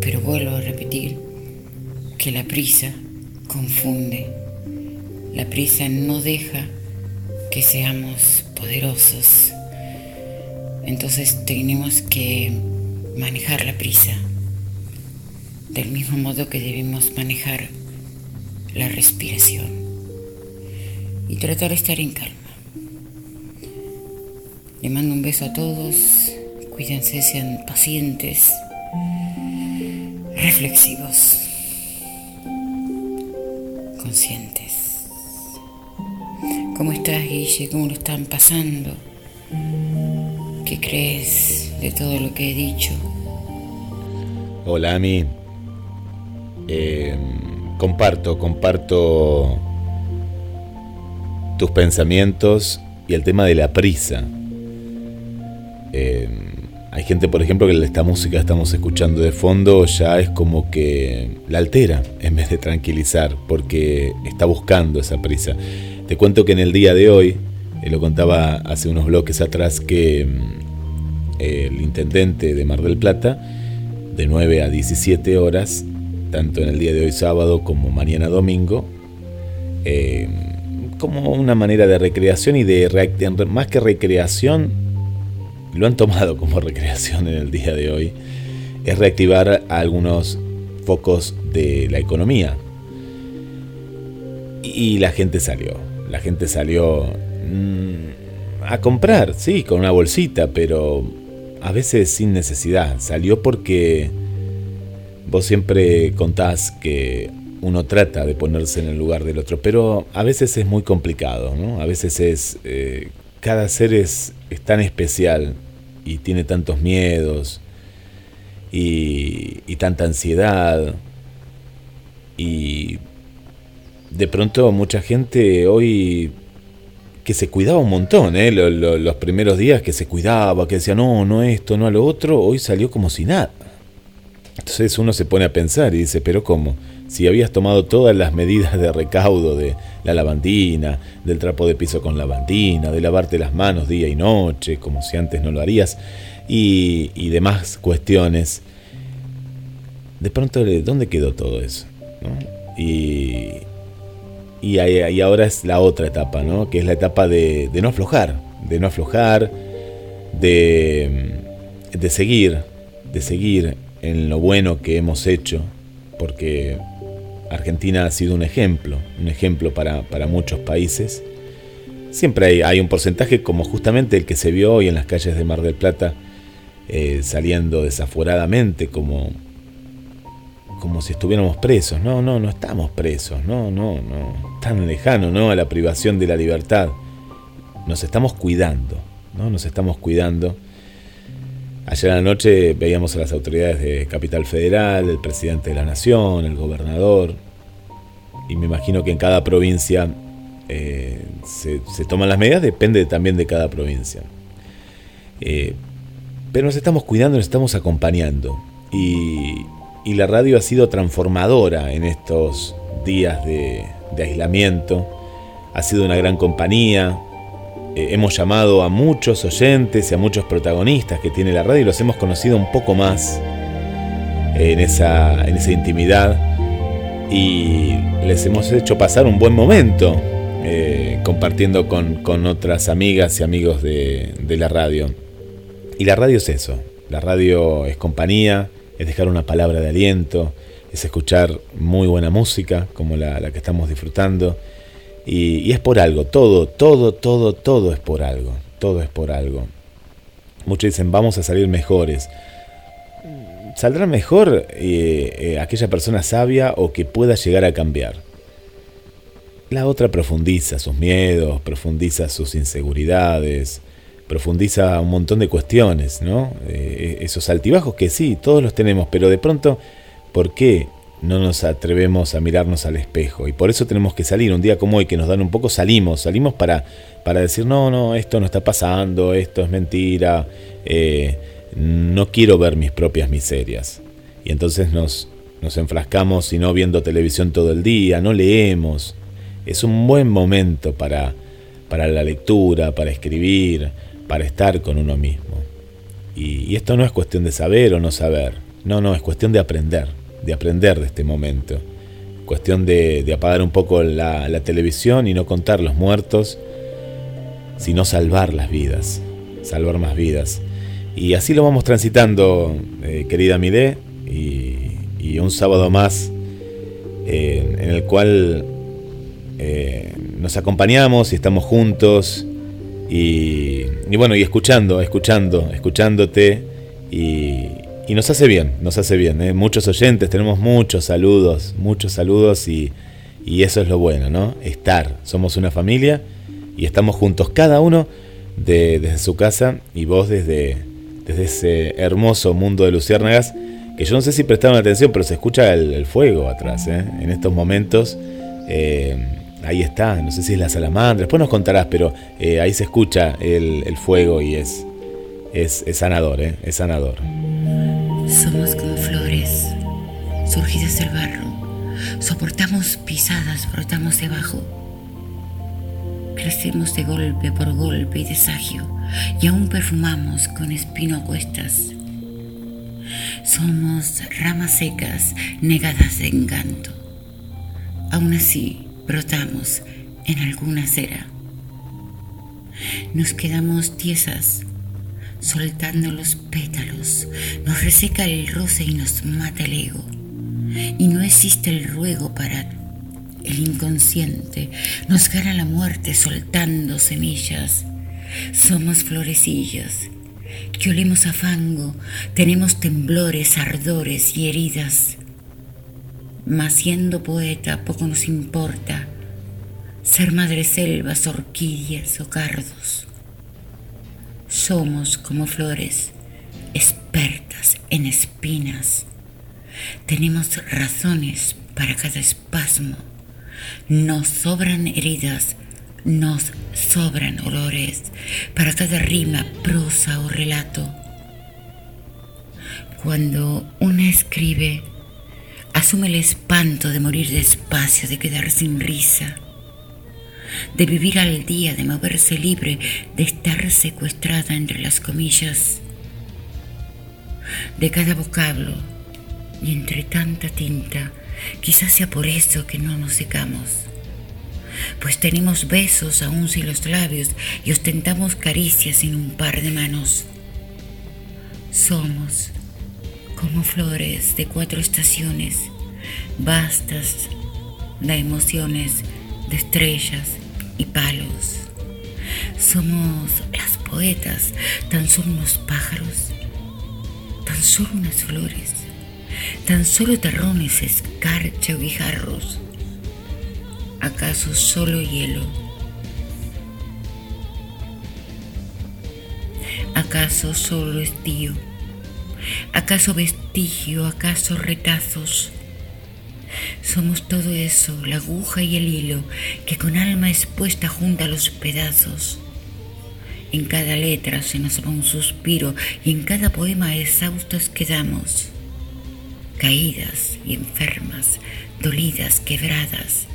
Pero vuelvo a repetir que la prisa confunde. La prisa no deja que seamos poderosos. Entonces tenemos que manejar la prisa del mismo modo que debemos manejar la respiración y tratar de estar en calma. Le mando un beso a todos, cuídense, sean pacientes, reflexivos, conscientes. ¿Cómo estás, Guille? ¿Cómo lo están pasando? ¿Qué crees de todo lo que he dicho? Hola, Ami. Eh, comparto, comparto tus pensamientos y el tema de la prisa. Eh, hay gente, por ejemplo, que esta música que estamos escuchando de fondo ya es como que la altera en vez de tranquilizar, porque está buscando esa prisa. Te cuento que en el día de hoy, eh, lo contaba hace unos bloques atrás, que mm, el intendente de Mar del Plata, de 9 a 17 horas, tanto en el día de hoy sábado como mañana domingo, eh, como una manera de recreación y de más que recreación, lo han tomado como recreación en el día de hoy, es reactivar algunos focos de la economía. Y la gente salió, la gente salió mm, a comprar, sí, con una bolsita, pero a veces sin necesidad. Salió porque Vos siempre contás que uno trata de ponerse en el lugar del otro, pero a veces es muy complicado, ¿no? A veces es... Eh, cada ser es, tan especial y tiene tantos miedos y, tanta ansiedad y de pronto mucha gente hoy que se cuidaba un montón, ¿eh? los primeros días que se cuidaba, que decía no, no esto, no a lo otro, hoy salió como si nada. Entonces uno se pone a pensar y dice, pero ¿cómo? Si habías tomado todas las medidas de recaudo de la lavandina, del trapo de piso con lavandina, de lavarte las manos día y noche, como si antes no lo harías, y, demás cuestiones, de pronto, ¿dónde quedó todo eso? Y, y, ahora es la otra etapa, ¿no? que es la etapa de, de no aflojar, de no aflojar, de, de seguir, de seguir en lo bueno que hemos hecho, porque Argentina ha sido un ejemplo, un ejemplo para, muchos países. Siempre hay, hay, un porcentaje como justamente el que se vio hoy en las calles de Mar del Plata, eh, saliendo desaforadamente como, como si estuviéramos presos. No, no, no estamos presos, no, no, no, tan lejano, ¿no? A la privación de la libertad. Nos estamos cuidando, ¿no? Nos estamos cuidando. Ayer a la noche veíamos a las autoridades de Capital Federal, el presidente de la Nación, el gobernador, y me imagino que en cada provincia eh, se, toman las medidas, depende también de cada provincia. Eh, pero nos estamos cuidando, nos estamos acompañando. Y, la radio ha sido transformadora en estos días de, aislamiento. Ha sido una gran compañía. Eh, hemos llamado a muchos oyentes y a muchos protagonistas que tiene la radio y los hemos conocido un poco más en esa, en esa intimidad. Y les hemos hecho pasar un buen momento eh, compartiendo con, otras amigas y amigos de, la radio. Y la radio es eso, la radio es compañía, es dejar una palabra de aliento, es escuchar muy buena música como la, que estamos disfrutando. Y, es por algo, todo, todo, todo, todo es por algo, todo es por algo. Muchos dicen, vamos a salir mejores. Saldrá mejor eh, eh, aquella persona sabia o que pueda llegar a cambiar. La otra profundiza sus miedos, profundiza sus inseguridades, profundiza un montón de cuestiones, ¿no? Eh, esos altibajos que sí, todos los tenemos, pero de pronto, ¿por qué no nos atrevemos a mirarnos al espejo? Y por eso tenemos que salir, un día como hoy que nos dan un poco, salimos, salimos para, para decir, no, no, esto no está pasando, esto es mentira, eh, no quiero ver mis propias miserias. Y entonces nos, nos enfrascamos, y no viendo televisión todo el día, no leemos, es un buen momento para, para la lectura, para escribir, para estar con uno mismo. Y, esto no es cuestión de saber o no saber, no, no, es cuestión de aprender, de aprender de este momento. Cuestión de, apagar un poco la, televisión y no contar los muertos, sino salvar las vidas, salvar más vidas. Y así lo vamos transitando, eh, querida Mide, y, un sábado más en el cual eh, nos acompañamos y estamos juntos y, bueno, y escuchando, escuchando, escuchándote y, nos hace bien, nos hace bien. ¿eh? Muchos oyentes, tenemos muchos saludos, muchos saludos y, eso es lo bueno, ¿no? Estar, somos una familia y estamos juntos, cada uno desde su casa y vos desde, desde ese hermoso mundo de luciérnagas que yo no sé si prestaron atención, pero se escucha el, fuego atrás, ¿eh? en estos momentos. Eh, ahí está, no sé si es la salamandra, después nos contarás, pero eh, ahí se escucha el, fuego y es, es, sanador, ¿eh? es sanador. Somos como flores surgidas del barro, soportamos pisadas, brotamos debajo. Crecemos de golpe por golpe y desagio, y aún perfumamos con espino a cuestas. Somos ramas secas, negadas de encanto. Aún así, brotamos en alguna cera. Nos quedamos tiesas, soltando los pétalos, nos reseca el roce y nos mata el ego. Y no existe el ruego para el inconsciente, nos gana la muerte soltando semillas. Somos florecillas que olemos a fango, tenemos temblores, ardores y heridas mas siendo poeta poco nos importa ser selvas, orquídeas o cardos. Somos como flores, expertas en espinas. Tenemos razones para cada espasmo. Nos sobran heridas, nos sobran olores para cada rima, prosa o relato. Cuando una escribe, asume el espanto de morir despacio, de quedar sin risa, de vivir al día, de moverse libre, de estar secuestrada entre las comillas de cada vocablo y entre tanta tinta, quizás sea por eso que no nos secamos, pues tenemos besos aún sin los labios y ostentamos caricias sin un par de manos. Somos como flores de cuatro estaciones, vastas de emociones, de estrellas y palos. Somos las poetas, tan solo unos pájaros, tan solo unas flores, tan solo terrones, escarcha o guijarros. ¿Acaso solo hielo? ¿Acaso solo estío? ¿Acaso vestigio? ¿Acaso retazos? Somos todo eso, la aguja y el hilo, que con alma expuesta junta los pedazos. En cada letra se nos va un suspiro y en cada poema exhaustos quedamos, caídas y enfermas, dolidas, quebradas,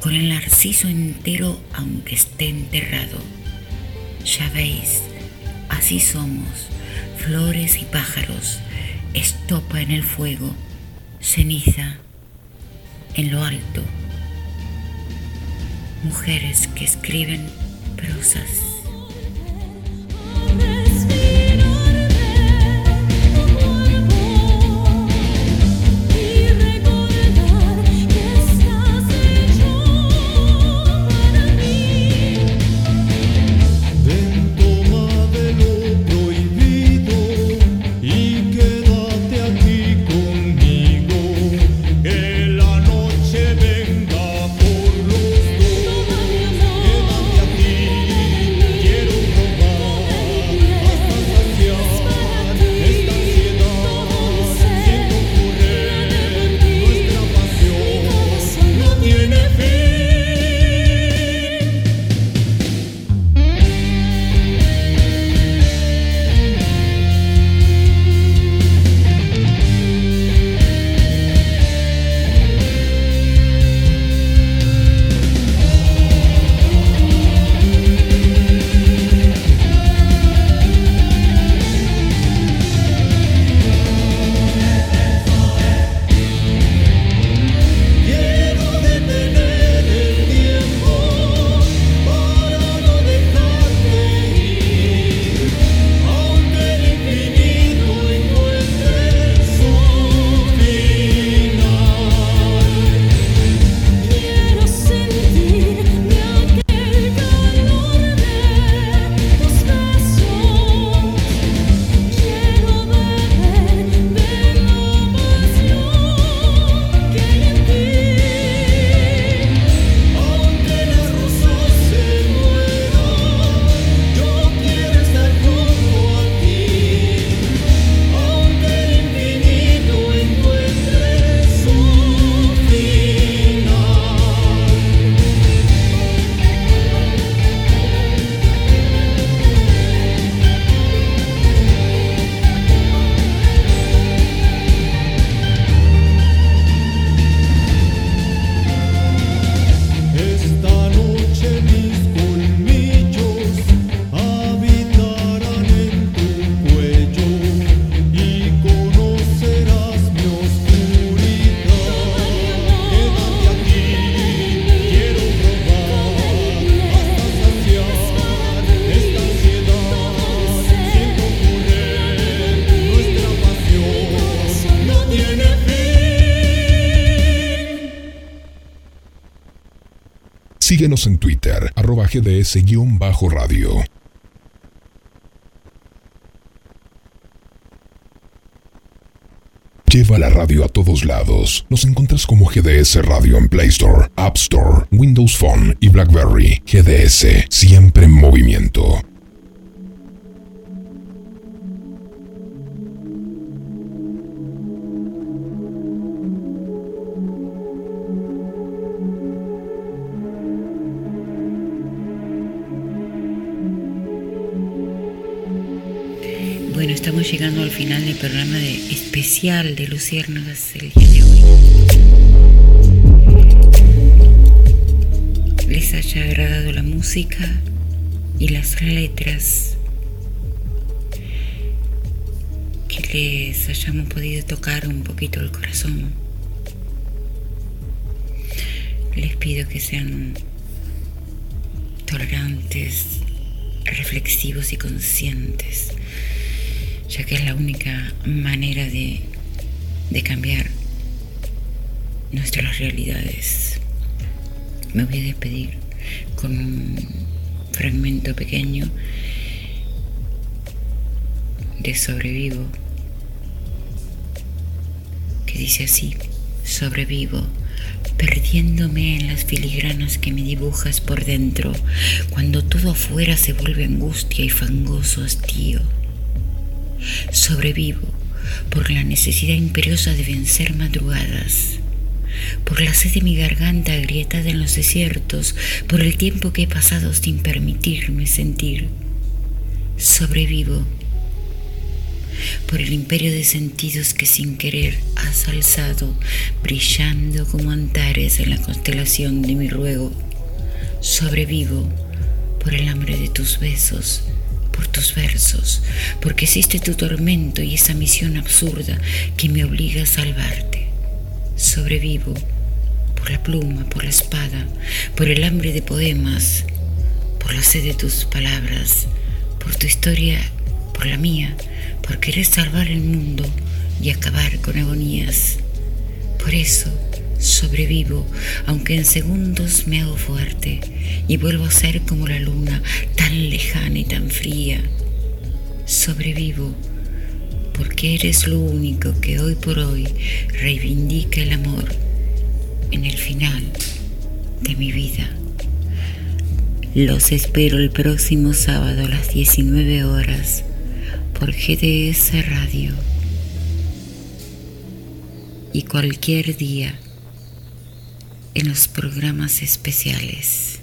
con el narciso entero aunque esté enterrado. Ya veis, así somos, flores y pájaros, estopa en el fuego, ceniza en lo alto, mujeres que escriben prosas. Síguenos en Twitter, arroba GDS-radio. Lleva la radio a todos lados. Nos encuentras como GDS Radio en Play Store, App Store, Windows Phone y BlackBerry. GDS, siempre en movimiento. Programa de especial de Luciérnagas el día de hoy. Les haya agradado la música y las letras que les hayamos podido tocar un poquito el corazón. Les pido que sean tolerantes, reflexivos y conscientes que es la única manera de, cambiar nuestras realidades. Me voy a despedir con un fragmento pequeño de Sobrevivo, que dice así, sobrevivo perdiéndome en las filigranas que me dibujas por dentro, cuando todo afuera se vuelve angustia y fangoso hastío Sobrevivo por la necesidad imperiosa de vencer madrugadas, por la sed de mi garganta agrietada en los desiertos, por el tiempo que he pasado sin permitirme sentir. Sobrevivo por el imperio de sentidos que sin querer has alzado, brillando como antares en la constelación de mi ruego. Sobrevivo por el hambre de tus besos, por tus versos, porque existe tu tormento y esa misión absurda que me obliga a salvarte. Sobrevivo por la pluma, por la espada, por el hambre de poemas, por la sed de tus palabras, por tu historia, por la mía, por querer salvar el mundo y acabar con agonías. Por eso sobrevivo, aunque en segundos me hago fuerte y vuelvo a ser como la luna, tan lejana y tan fría. Sobrevivo porque eres lo único que hoy por hoy reivindica el amor en el final de mi vida. Los espero el próximo sábado a las 19 horas por GDS Radio y cualquier día en los programas especiales.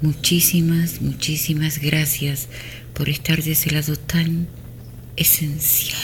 Muchísimas, muchísimas gracias por estar de ese lado tan esencial.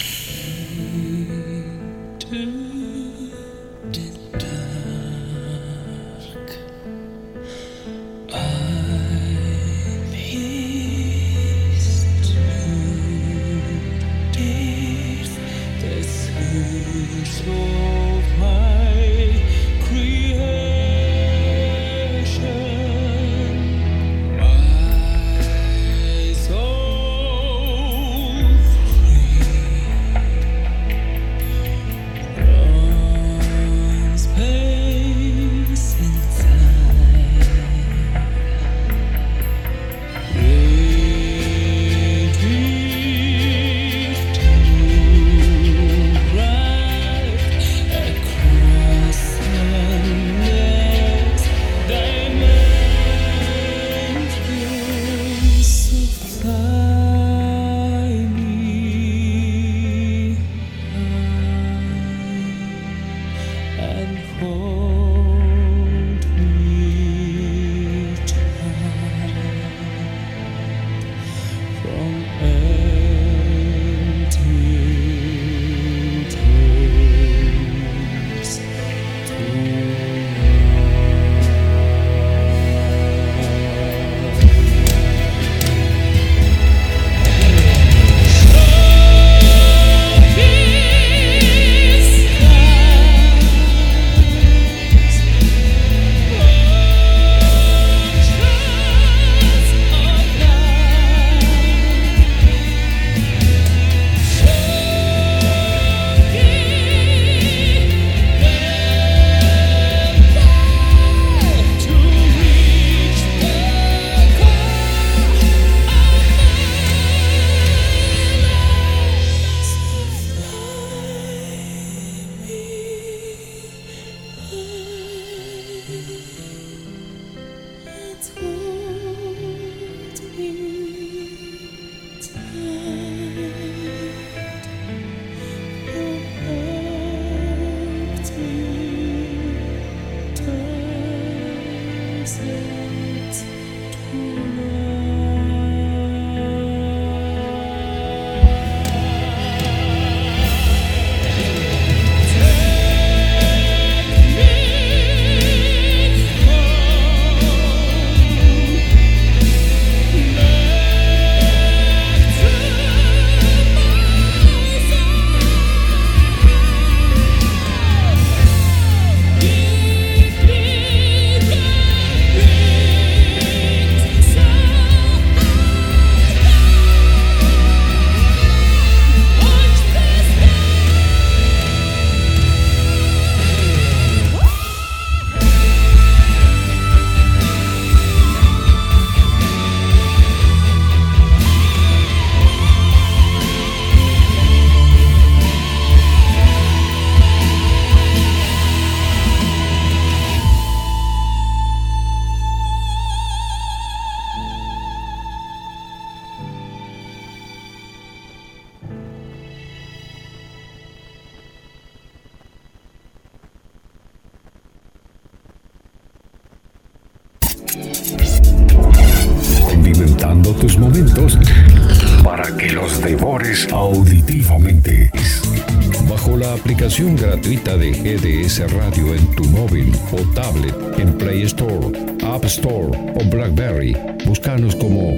Radio en tu móvil o tablet en Play Store, App Store o Blackberry, búscanos como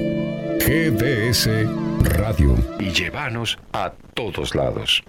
GDS Radio y llévanos a todos lados.